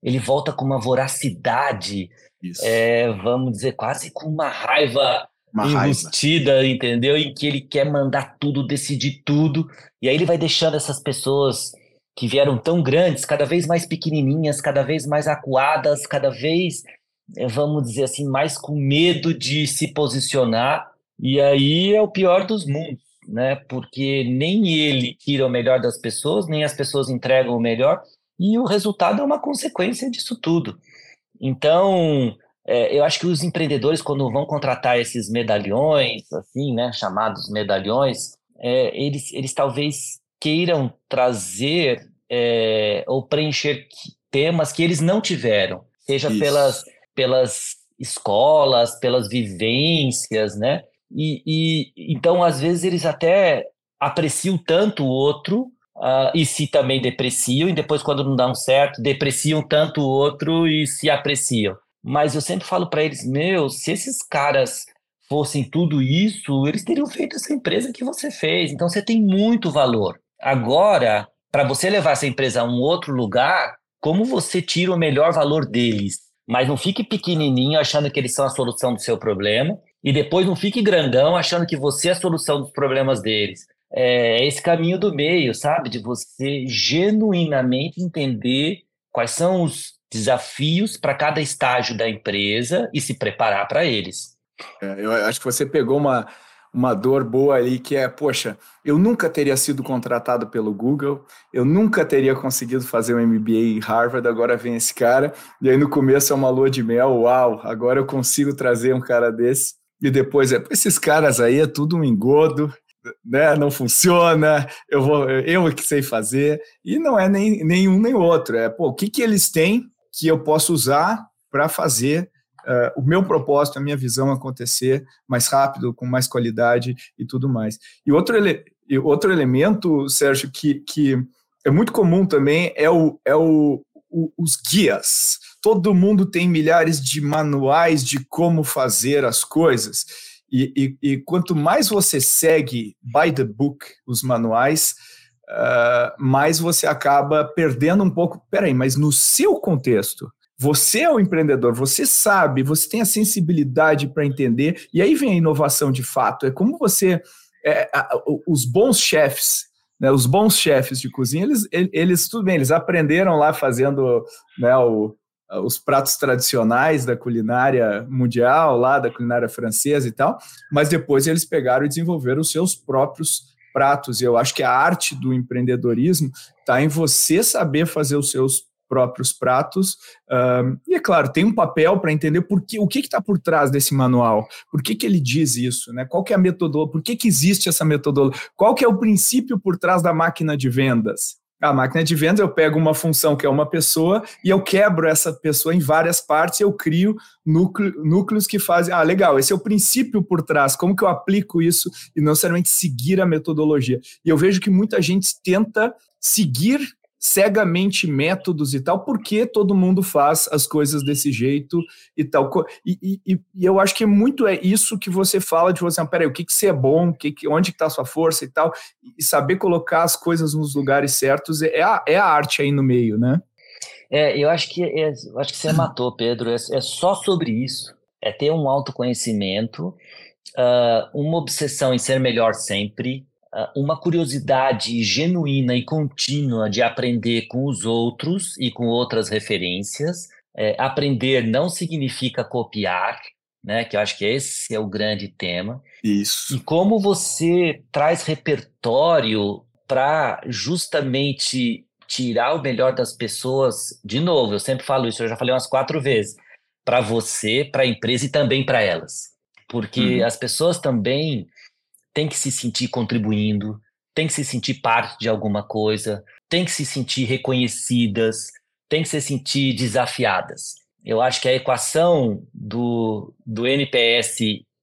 ele volta com uma voracidade, é, vamos dizer, quase com uma raiva uma embustida, raiva. entendeu? Em que ele quer mandar tudo, decidir tudo, e aí ele vai deixando essas pessoas que vieram tão grandes, cada vez mais pequenininhas, cada vez mais acuadas, cada vez, eh, vamos dizer assim, mais com medo de se posicionar. E aí é o pior dos mundos, né? Porque nem ele tira o melhor das pessoas, nem as pessoas entregam o melhor, e o resultado é uma consequência disso tudo. Então, é, eu acho que os empreendedores, quando vão contratar esses medalhões, assim, né, chamados medalhões, é, eles, eles talvez queiram trazer é, ou preencher temas que eles não tiveram, seja pelas, pelas escolas, pelas vivências, né? E, e, então, às vezes, eles até apreciam tanto o outro uh, e se também depreciam, e depois, quando não dão certo, depreciam tanto o outro e se apreciam. Mas eu sempre falo para eles: meu, se esses caras fossem tudo isso, eles teriam feito essa empresa que você fez. Então, você tem muito valor. Agora, para você levar essa empresa a um outro lugar, como você tira o melhor valor deles? Mas não fique pequenininho achando que eles são a solução do seu problema e depois não fique grandão achando que você é a solução dos problemas deles. É esse caminho do meio, sabe? De você genuinamente entender quais são os desafios para cada estágio da empresa e se preparar para eles. É, eu acho que você pegou uma, uma dor boa ali que é, poxa, eu nunca teria sido contratado pelo Google, eu nunca teria conseguido fazer um MBA em Harvard, agora vem esse cara, e aí no começo é uma lua de mel, uau, agora eu consigo trazer um cara desse, e depois é, esses caras aí é tudo um engodo, né, não funciona, eu vou, eu que sei fazer, e não é nem, nem um nem outro, é, pô, o que que eles têm que eu posso usar para fazer uh, o meu propósito, a minha visão acontecer mais rápido, com mais qualidade e tudo mais. E outro, ele, e outro elemento, Sérgio, que, que é muito comum também é, o, é o, o, os guias. Todo mundo tem milhares de manuais de como fazer as coisas. E, e, e quanto mais você segue by the book os manuais, uh, mais você acaba perdendo um pouco. Peraí, mas no seu contexto, você é o empreendedor, você sabe, você tem a sensibilidade para entender, e aí vem a inovação de fato. É como você. É, os bons chefes, né, os bons chefes de cozinha, eles, eles, tudo bem, eles aprenderam lá fazendo né, o, os pratos tradicionais da culinária mundial, lá da culinária francesa e tal, mas depois eles pegaram e desenvolveram os seus próprios pratos. E eu acho que a arte do empreendedorismo está em você saber fazer os seus próprios pratos. Um, e é claro, tem um papel para entender por que, o que está por trás desse manual, por que, que ele diz isso, né? qual que é a metodologia, por que, que existe essa metodologia, qual que é o princípio por trás da máquina de vendas. A máquina de vendas, eu pego uma função que é uma pessoa e eu quebro essa pessoa em várias partes e eu crio núcleo, núcleos que fazem. Ah, legal, esse é o princípio por trás. Como que eu aplico isso e não necessariamente seguir a metodologia? E eu vejo que muita gente tenta seguir cegamente métodos e tal, porque todo mundo faz as coisas desse jeito e tal. E, e, e eu acho que muito é isso que você fala de você, ah, peraí, o que, que você é bom, que, que, onde está a sua força e tal, e saber colocar as coisas nos lugares certos é a, é a arte aí no meio, né? É, eu acho que, é, acho que você matou, Pedro, é, é só sobre isso, é ter um autoconhecimento, uh, uma obsessão em ser melhor sempre, uma curiosidade genuína e contínua de aprender com os outros e com outras referências. É, aprender não significa copiar, né? Que eu acho que esse é o grande tema. Isso. E como você traz repertório para justamente tirar o melhor das pessoas. De novo, eu sempre falo isso, eu já falei umas quatro vezes. Para você, para a empresa e também para elas. Porque uhum. as pessoas também tem que se sentir contribuindo, tem que se sentir parte de alguma coisa, tem que se sentir reconhecidas, tem que se sentir desafiadas. Eu acho que a equação do, do NPS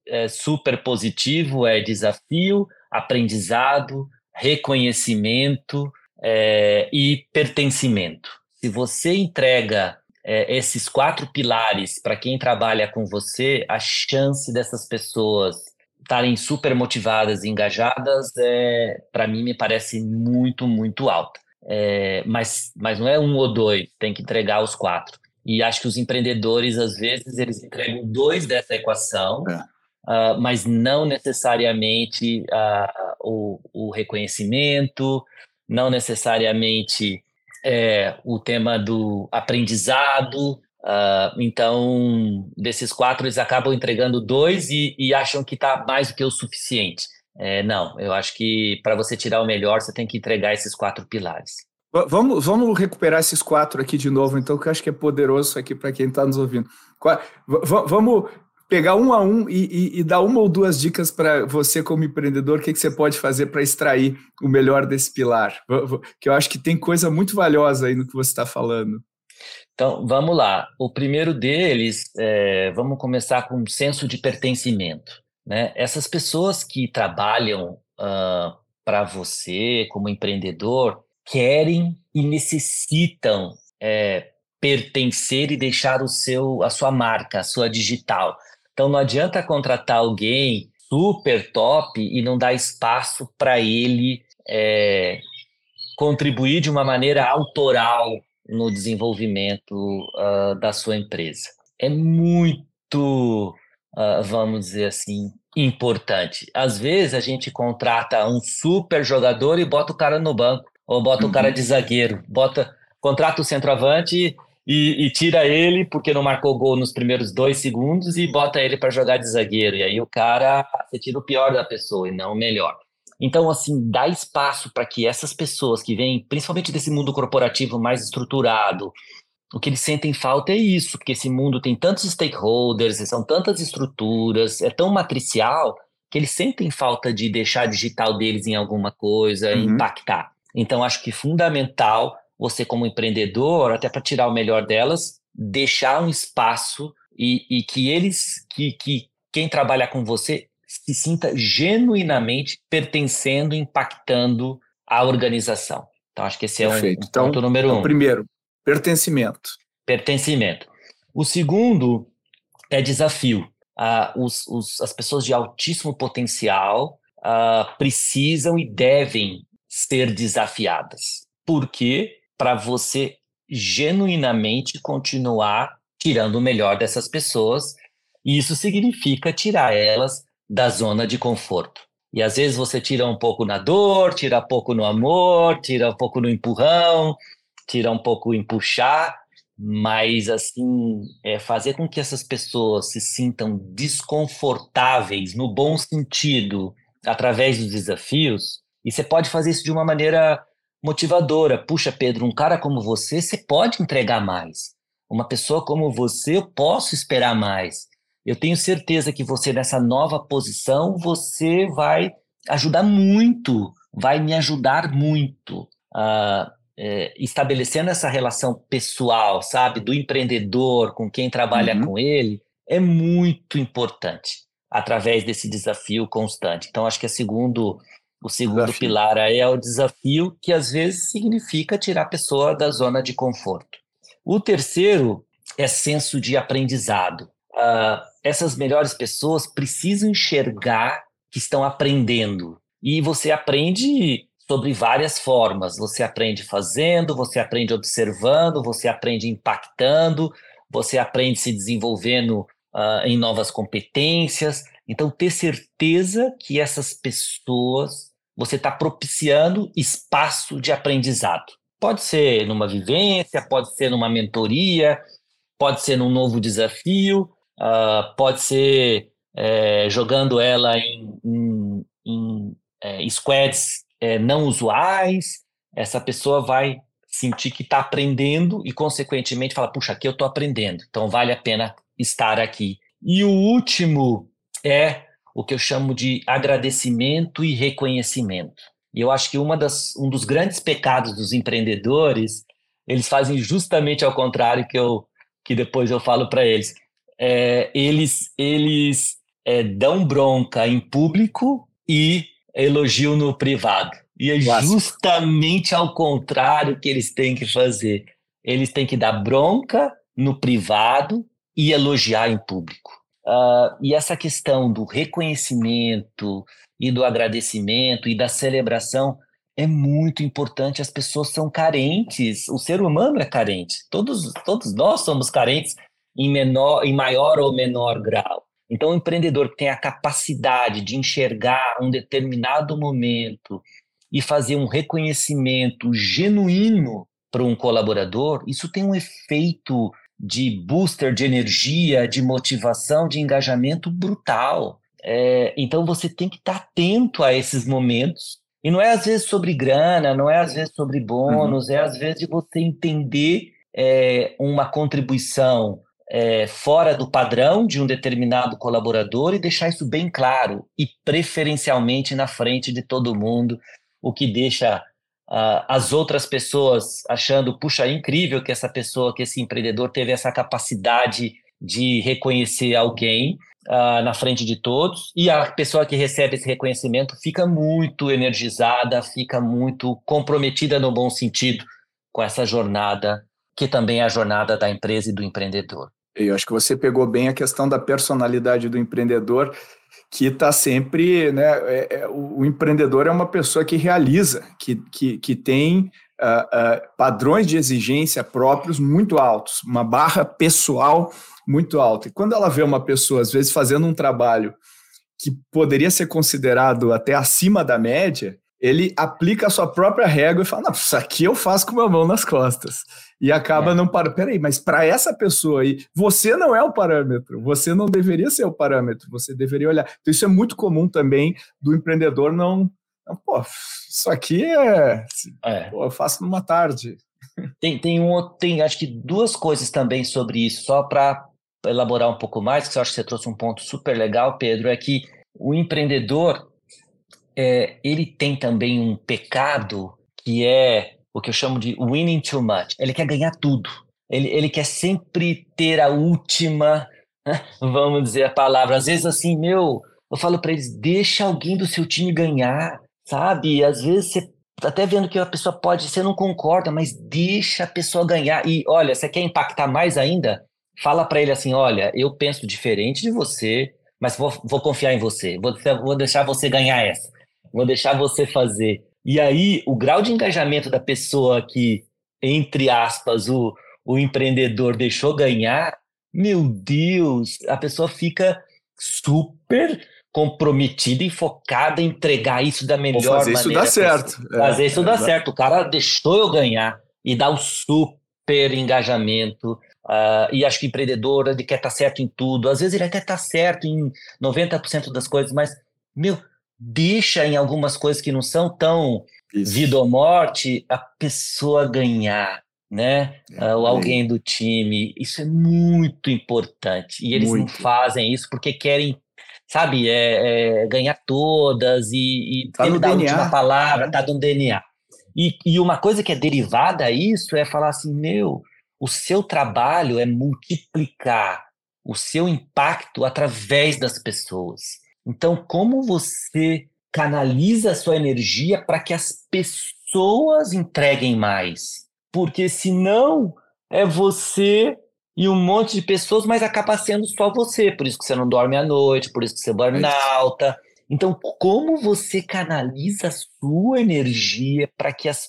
é super positivo é desafio, aprendizado, reconhecimento é, e pertencimento. Se você entrega é, esses quatro pilares para quem trabalha com você, a chance dessas pessoas estarem super motivadas e engajadas, é, para mim, me parece muito, muito alta. É, mas, mas não é um ou dois, tem que entregar os quatro. E acho que os empreendedores, às vezes, eles entregam dois dessa equação, é. uh, mas não necessariamente uh, o, o, reconhecimento, não necessariamente é, o tema do aprendizado, Uh, então, desses quatro, eles acabam entregando dois e, e acham que está mais do que o suficiente. É, não, eu acho que para você tirar o melhor, você tem que entregar esses quatro pilares. Vamos, vamos recuperar esses quatro aqui de novo, então, que eu acho que é poderoso aqui para quem está nos ouvindo. vamos pegar um a um e, e, e, dar uma ou duas dicas para você, como empreendedor, o que, que você pode fazer para extrair o melhor desse pilar. Que eu acho que tem coisa muito valiosa aí no que você está falando. Então, vamos lá. O primeiro deles, é, vamos começar com um senso de pertencimento. Né? Essas pessoas que trabalham uh, para você como empreendedor querem e necessitam é, pertencer e deixar o seu, a sua marca, a sua digital. Então, não adianta contratar alguém super top e não dar espaço para ele é, contribuir de uma maneira autoral no desenvolvimento uh, da sua empresa. É muito, uh, vamos dizer assim, importante. Às vezes a gente contrata um super jogador e bota o cara no banco, ou bota uhum. o cara uhum. de zagueiro, bota, contrata o centroavante e, e, e, tira ele porque não marcou gol nos primeiros dois segundos e bota ele para jogar de zagueiro. E aí o cara, você tira o pior da pessoa e não o melhor. Então, assim, dá espaço para que essas pessoas que vêm, principalmente desse mundo corporativo mais estruturado, o que eles sentem falta é isso, porque esse mundo tem tantos stakeholders, são tantas estruturas, é tão matricial que eles sentem falta de deixar digital deles em alguma coisa, uhum. impactar. Então, acho que fundamental você, como empreendedor, até para tirar o melhor delas, deixar um espaço e, e que eles, que, que quem trabalha com você, se sinta genuinamente pertencendo, impactando a organização. Então, acho que esse é um, um então, ponto número então, um. Primeiro, pertencimento. Pertencimento. O segundo é desafio uh, os, os, as pessoas de altíssimo potencial uh, precisam e devem ser desafiadas. Por quê? Para você genuinamente continuar tirando o melhor dessas pessoas. E isso significa tirar elas da zona de conforto. E às vezes você tira um pouco na dor, tira um pouco no amor, tira um pouco no empurrão, tira um pouco em puxar, mas assim é fazer com que essas pessoas se sintam desconfortáveis no bom sentido através dos desafios e você pode fazer isso de uma maneira motivadora. Puxa Pedro um cara como você você pode entregar mais. Uma pessoa como você eu posso esperar mais eu tenho certeza que você nessa nova posição você vai ajudar muito vai me ajudar muito uh, é, estabelecendo essa relação pessoal, sabe, do empreendedor com quem trabalha uhum. com ele, é muito importante através desse desafio constante. Então, acho que é segundo, o segundo desafio. pilar aí é o desafio que às vezes significa tirar a pessoa da zona de conforto. O terceiro é senso de aprendizado. Uh, essas melhores pessoas precisam enxergar que estão aprendendo. E você aprende sobre várias formas. Você aprende fazendo, você aprende observando, você aprende impactando, você aprende se desenvolvendo uh, em novas competências. Então, ter certeza que essas pessoas, você está propiciando espaço de aprendizado. Pode ser numa vivência, pode ser numa mentoria, pode ser num novo desafio, uh, pode ser é, jogando ela em, em, em é, squads é, não usuais, essa pessoa vai sentir que está aprendendo e, consequentemente, fala: puxa, aqui eu estou aprendendo, então vale a pena estar aqui. E o último é o que eu chamo de agradecimento e reconhecimento. E eu acho que uma das, um dos grandes pecados dos empreendedores, eles fazem justamente ao contrário que eu que depois eu falo para eles. É, eles eles é, dão bronca em público e elogio no privado. E é justamente ao contrário que eles têm que fazer. Eles têm que dar bronca no privado e elogiar em público. Uh, e essa questão do reconhecimento e do agradecimento e da celebração é muito importante. As pessoas são carentes, o ser humano é carente. Todos, todos nós somos carentes em, menor, em maior ou menor grau. Então, o empreendedor que tem a capacidade de enxergar um determinado momento e fazer um reconhecimento genuíno para um colaborador, isso tem um efeito de booster de energia, de motivação, de engajamento brutal. É, então, você tem que estar atento a esses momentos. E não é às vezes sobre grana, não é às vezes sobre bônus, uhum. é às vezes de você entender é, uma contribuição é, fora do padrão de um determinado colaborador e deixar isso bem claro e preferencialmente na frente de todo mundo, o que deixa uh, as outras pessoas achando, puxa, é incrível que essa pessoa, que esse empreendedor teve essa capacidade de reconhecer alguém uh, na frente de todos e a pessoa que recebe esse reconhecimento fica muito energizada, fica muito comprometida no bom sentido com essa jornada que também é a jornada da empresa e do empreendedor. Eu acho que você pegou bem a questão da personalidade do empreendedor, que está sempre. Né, é, é, o, o, empreendedor é uma pessoa que realiza, que, que, que tem uh, uh, padrões de exigência próprios muito altos, uma barra pessoal muito alta. E quando ela vê uma pessoa, às vezes, fazendo um trabalho que poderia ser considerado até acima da média, ele aplica a sua própria régua e fala: Não, isso aqui eu faço com uma mão nas costas. E acaba é. não para. Peraí, mas para essa pessoa aí, você não é o parâmetro, você não deveria ser o parâmetro, você deveria olhar. Então, isso é muito comum também do empreendedor não. não pô, isso aqui é. é. Pô, eu faço numa tarde. Tem, tem, um, tem acho que duas coisas também sobre isso, só para elaborar um pouco mais, que eu acho que você trouxe um ponto super legal, Pedro, é que o empreendedor é, ele tem também um pecado que é o que eu chamo de winning too much. Ele quer ganhar tudo. Ele, ele quer sempre ter a última, (laughs) vamos dizer a palavra. Às vezes, assim, meu, eu falo para eles: deixa alguém do seu time ganhar, sabe? Às vezes você até vendo que a pessoa pode, você não concorda, mas deixa a pessoa ganhar. E olha, você quer impactar mais ainda? Fala para ele assim: olha, eu penso diferente de você, mas vou, vou confiar em você, vou, vou deixar você ganhar essa vou deixar você fazer. E aí, o grau de engajamento da pessoa que, entre aspas, o, o empreendedor deixou ganhar, meu Deus, a pessoa fica super comprometida e focada em entregar isso da melhor Vou fazer maneira. Fazer isso dar certo. Fazer é, isso é, dar é. certo. O cara deixou eu ganhar e dá um super engajamento. Uh, e acho que empreendedor ele quer estar tá certo em tudo. Às vezes ele até está certo em 90% das coisas, mas, meu, deixa em algumas coisas que não são tão Isso. vida ou morte a pessoa ganhar, né? É, uh, alguém do time. Isso é muito importante. E eles muito. não fazem isso porque querem, sabe, é, é ganhar todas e, e tá ele dá a última palavra, tá no DNA. E, e uma coisa que é derivada a isso é falar assim, meu, o seu trabalho é multiplicar o seu impacto através das pessoas. Então, como você canaliza a sua energia para que as pessoas entreguem mais? Porque senão é você e um monte de pessoas, mas acaba sendo só você. Por isso que você não dorme à noite, por isso que você burn alta. Então, como você canaliza a sua energia para que as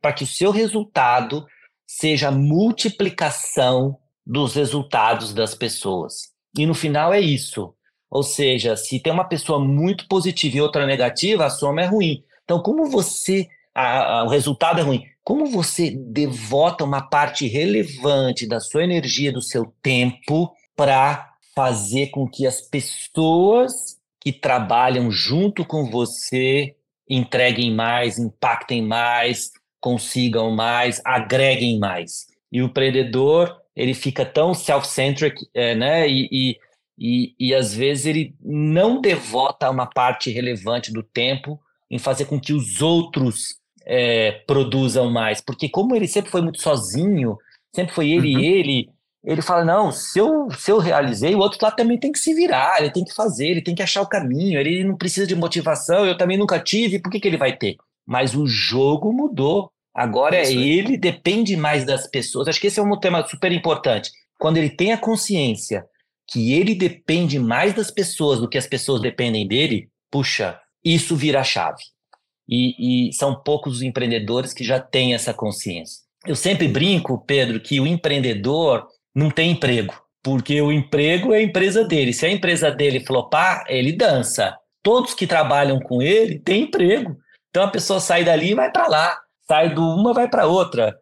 para que o seu resultado seja a multiplicação dos resultados das pessoas? E no final é isso. Ou seja, se tem uma pessoa muito positiva e outra negativa, a soma é ruim. Então, como você. A, a, o resultado é ruim. Como você devota uma parte relevante da sua energia, do seu tempo, para fazer com que as pessoas que trabalham junto com você entreguem mais, impactem mais, consigam mais, agreguem mais. E o empreendedor, ele fica tão self-centric, é, né? E, e e, e às vezes ele não devota uma parte relevante do tempo em fazer com que os outros é, produzam mais, porque como ele sempre foi muito sozinho, sempre foi ele uhum. e ele, ele fala, não, se eu, se eu realizei, o outro lado também tem que se virar, ele tem que fazer, ele tem que achar o caminho, ele não precisa de motivação, eu também nunca tive, por que, que ele vai ter? Mas o jogo mudou, agora é ele, depende mais das pessoas, acho que esse é um tema super importante, quando ele tem a consciência que ele depende mais das pessoas do que as pessoas dependem dele, puxa, isso vira chave. E, e são poucos os empreendedores que já têm essa consciência. Eu sempre brinco, Pedro, que o empreendedor não tem emprego, porque o emprego é a empresa dele. Se a empresa dele flopar, ele dança. Todos que trabalham com ele têm emprego. Então a pessoa sai dali e vai para lá, sai do uma vai para outra.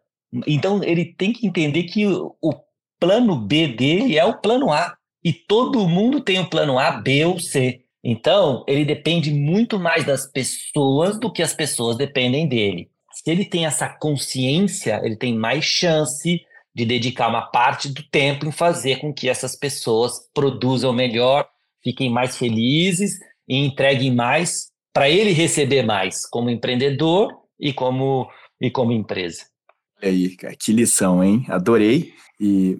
Então ele tem que entender que o plano B dele é o plano A e todo mundo tem um plano A, B ou C. Então, ele depende muito mais das pessoas do que as pessoas dependem dele. Se ele tem essa consciência, ele tem mais chance de dedicar uma parte do tempo em fazer com que essas pessoas produzam melhor, fiquem mais felizes e entreguem mais para ele receber mais como empreendedor e como e como empresa. E aí, que lição, hein? Adorei. E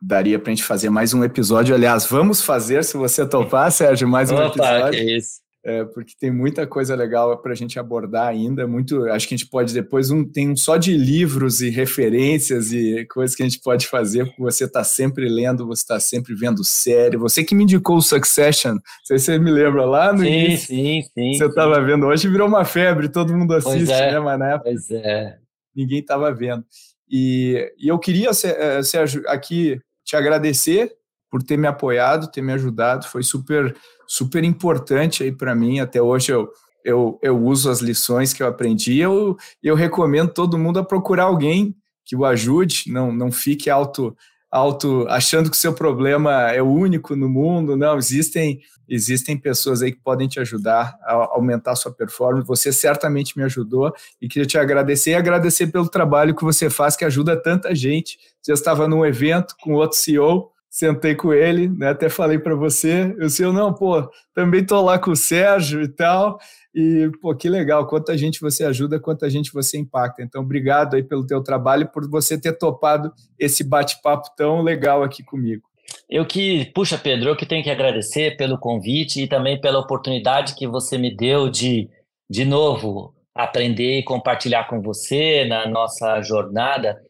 daria para a gente fazer mais um episódio. Aliás, vamos fazer, se você topar, Sérgio, mais um Opa, episódio. Que é isso. É, porque tem muita coisa legal para a gente abordar ainda. Muito, acho que a gente pode depois um tem um só de livros e referências e coisas que a gente pode fazer. Porque você está sempre lendo, você está sempre vendo série. Você que me indicou o Succession, não sei se você me lembra lá no sim, início. Sim, sim. Você estava vendo hoje virou uma febre, todo mundo assiste, é, né? Época, pois é. ninguém estava vendo. E, e eu queria, eh, Sérgio, aqui te agradecer por ter me apoiado, ter me ajudado. Foi super, super importante aí para mim. Até hoje eu, eu, eu uso as lições que eu aprendi, eu, eu recomendo todo mundo a procurar alguém que o ajude, não, não fique auto, auto achando que o seu problema é o único no mundo, não, existem existem pessoas aí que podem te ajudar a aumentar a sua performance, você certamente me ajudou e queria te agradecer e agradecer pelo trabalho que você faz, que ajuda tanta gente, já estava num evento com outro CEO, sentei com ele, né, até falei para você, eu sei, não, pô, também tô lá com o Sérgio e tal, e pô, que legal, quanta gente você ajuda, quanta gente você impacta. Então, obrigado aí pelo teu trabalho, por você ter topado esse bate-papo tão legal aqui comigo. Eu que, puxa, Pedro, eu que tenho que agradecer pelo convite e também pela oportunidade que você me deu de, de novo, aprender e compartilhar com você na nossa jornada.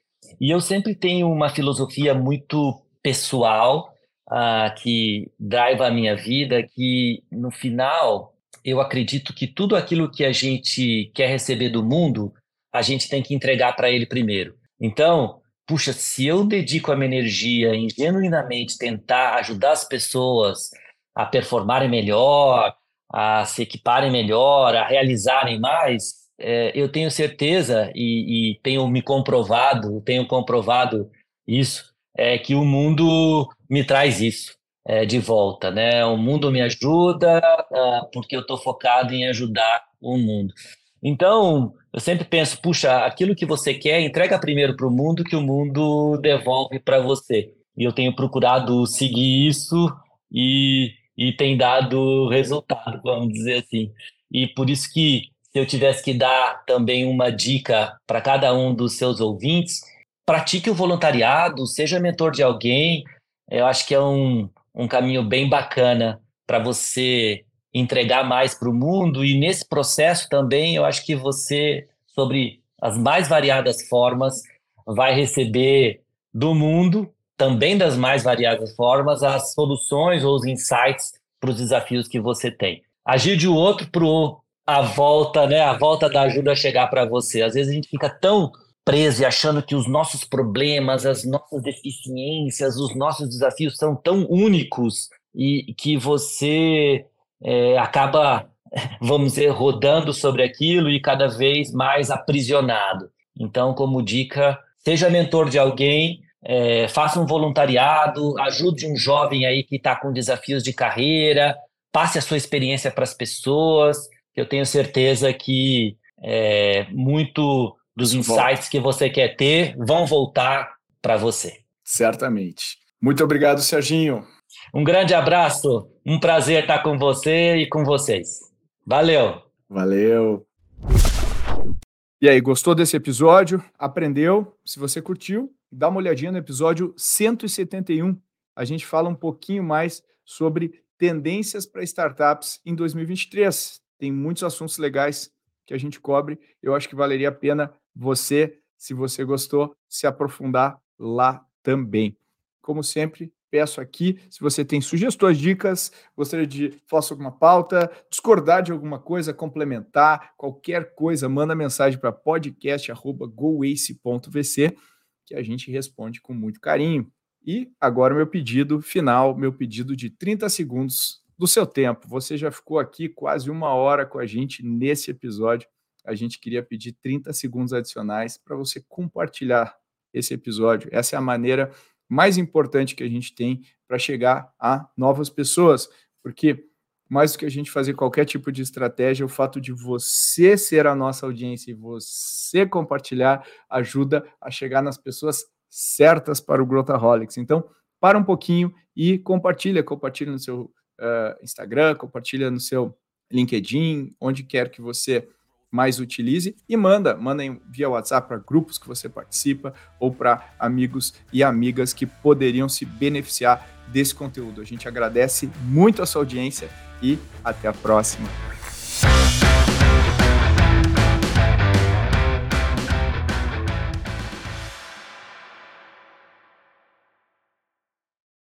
E eu sempre tenho uma filosofia muito pessoal uh, que drive a minha vida, que no final eu acredito que tudo aquilo que a gente quer receber do mundo, a gente tem que entregar para ele primeiro. Então, puxa, se eu dedico a minha energia em genuinamente tentar ajudar as pessoas a performarem melhor, a se equiparem melhor, a realizarem mais, é, eu tenho certeza e, e, tenho me comprovado, tenho comprovado isso, é que o mundo me traz isso é, de volta, né? O mundo me ajuda uh, porque eu estou focado em ajudar o mundo. Então, eu sempre penso, puxa, aquilo que você quer, entrega primeiro para o mundo que o mundo devolve para você. E eu tenho procurado seguir isso e, e tem dado resultado, vamos dizer assim. E por isso que se eu tivesse que dar também uma dica para cada um dos seus ouvintes, pratique o voluntariado, seja mentor de alguém. Eu acho que é um, um caminho bem bacana para você entregar mais para o mundo. E nesse processo também, eu acho que você, sobre as mais variadas formas, vai receber do mundo, também das mais variadas formas, as soluções ou os insights para os desafios que você tem. Agir de outro para a volta, né? A volta da ajuda chegar para você. Às vezes a gente fica tão preso e achando que os nossos problemas, as nossas deficiências, os nossos desafios são tão únicos e que você é, acaba, (laughs) vamos dizer, rodando sobre aquilo e cada vez mais aprisionado. Então, como dica, seja mentor de alguém, é, faça um voluntariado, ajude um jovem aí que está com desafios de carreira, passe a sua experiência para as pessoas. Eu tenho certeza que é, muito dos insights que você quer ter vão voltar para você. Certamente. Muito obrigado, Serginho. Um grande abraço, um prazer estar com você e com vocês. Valeu. Valeu. E aí, gostou desse episódio? Aprendeu? Se você curtiu, dá uma olhadinha no episódio 171. A gente fala um pouquinho mais sobre tendências para startups em 2023. Tem muitos assuntos legais que a gente cobre. Eu acho que valeria a pena você, se você gostou, se aprofundar lá também. Como sempre, peço aqui, se você tem sugestões, dicas, gostaria de falar alguma pauta, discordar de alguma coisa, complementar, qualquer coisa, manda mensagem para podcast@goace.vc que a gente responde com muito carinho. E agora meu pedido final, meu pedido de 30 segundos do seu tempo. Você já ficou aqui quase uma hora com a gente nesse episódio a gente queria pedir 30 segundos adicionais para você compartilhar esse episódio. Essa é a maneira mais importante que a gente tem para chegar a novas pessoas, porque mais do que a gente fazer qualquer tipo de estratégia, o fato de você ser a nossa audiência e você compartilhar ajuda a chegar nas pessoas certas para o Growthaholics. Então, para um pouquinho e compartilha, compartilha no seu uh, Instagram, compartilha no seu LinkedIn, onde quer que você mais utilize e manda, manda via WhatsApp para grupos que você participa ou para amigos e amigas que poderiam se beneficiar desse conteúdo. A gente agradece muito a sua audiência e até a próxima.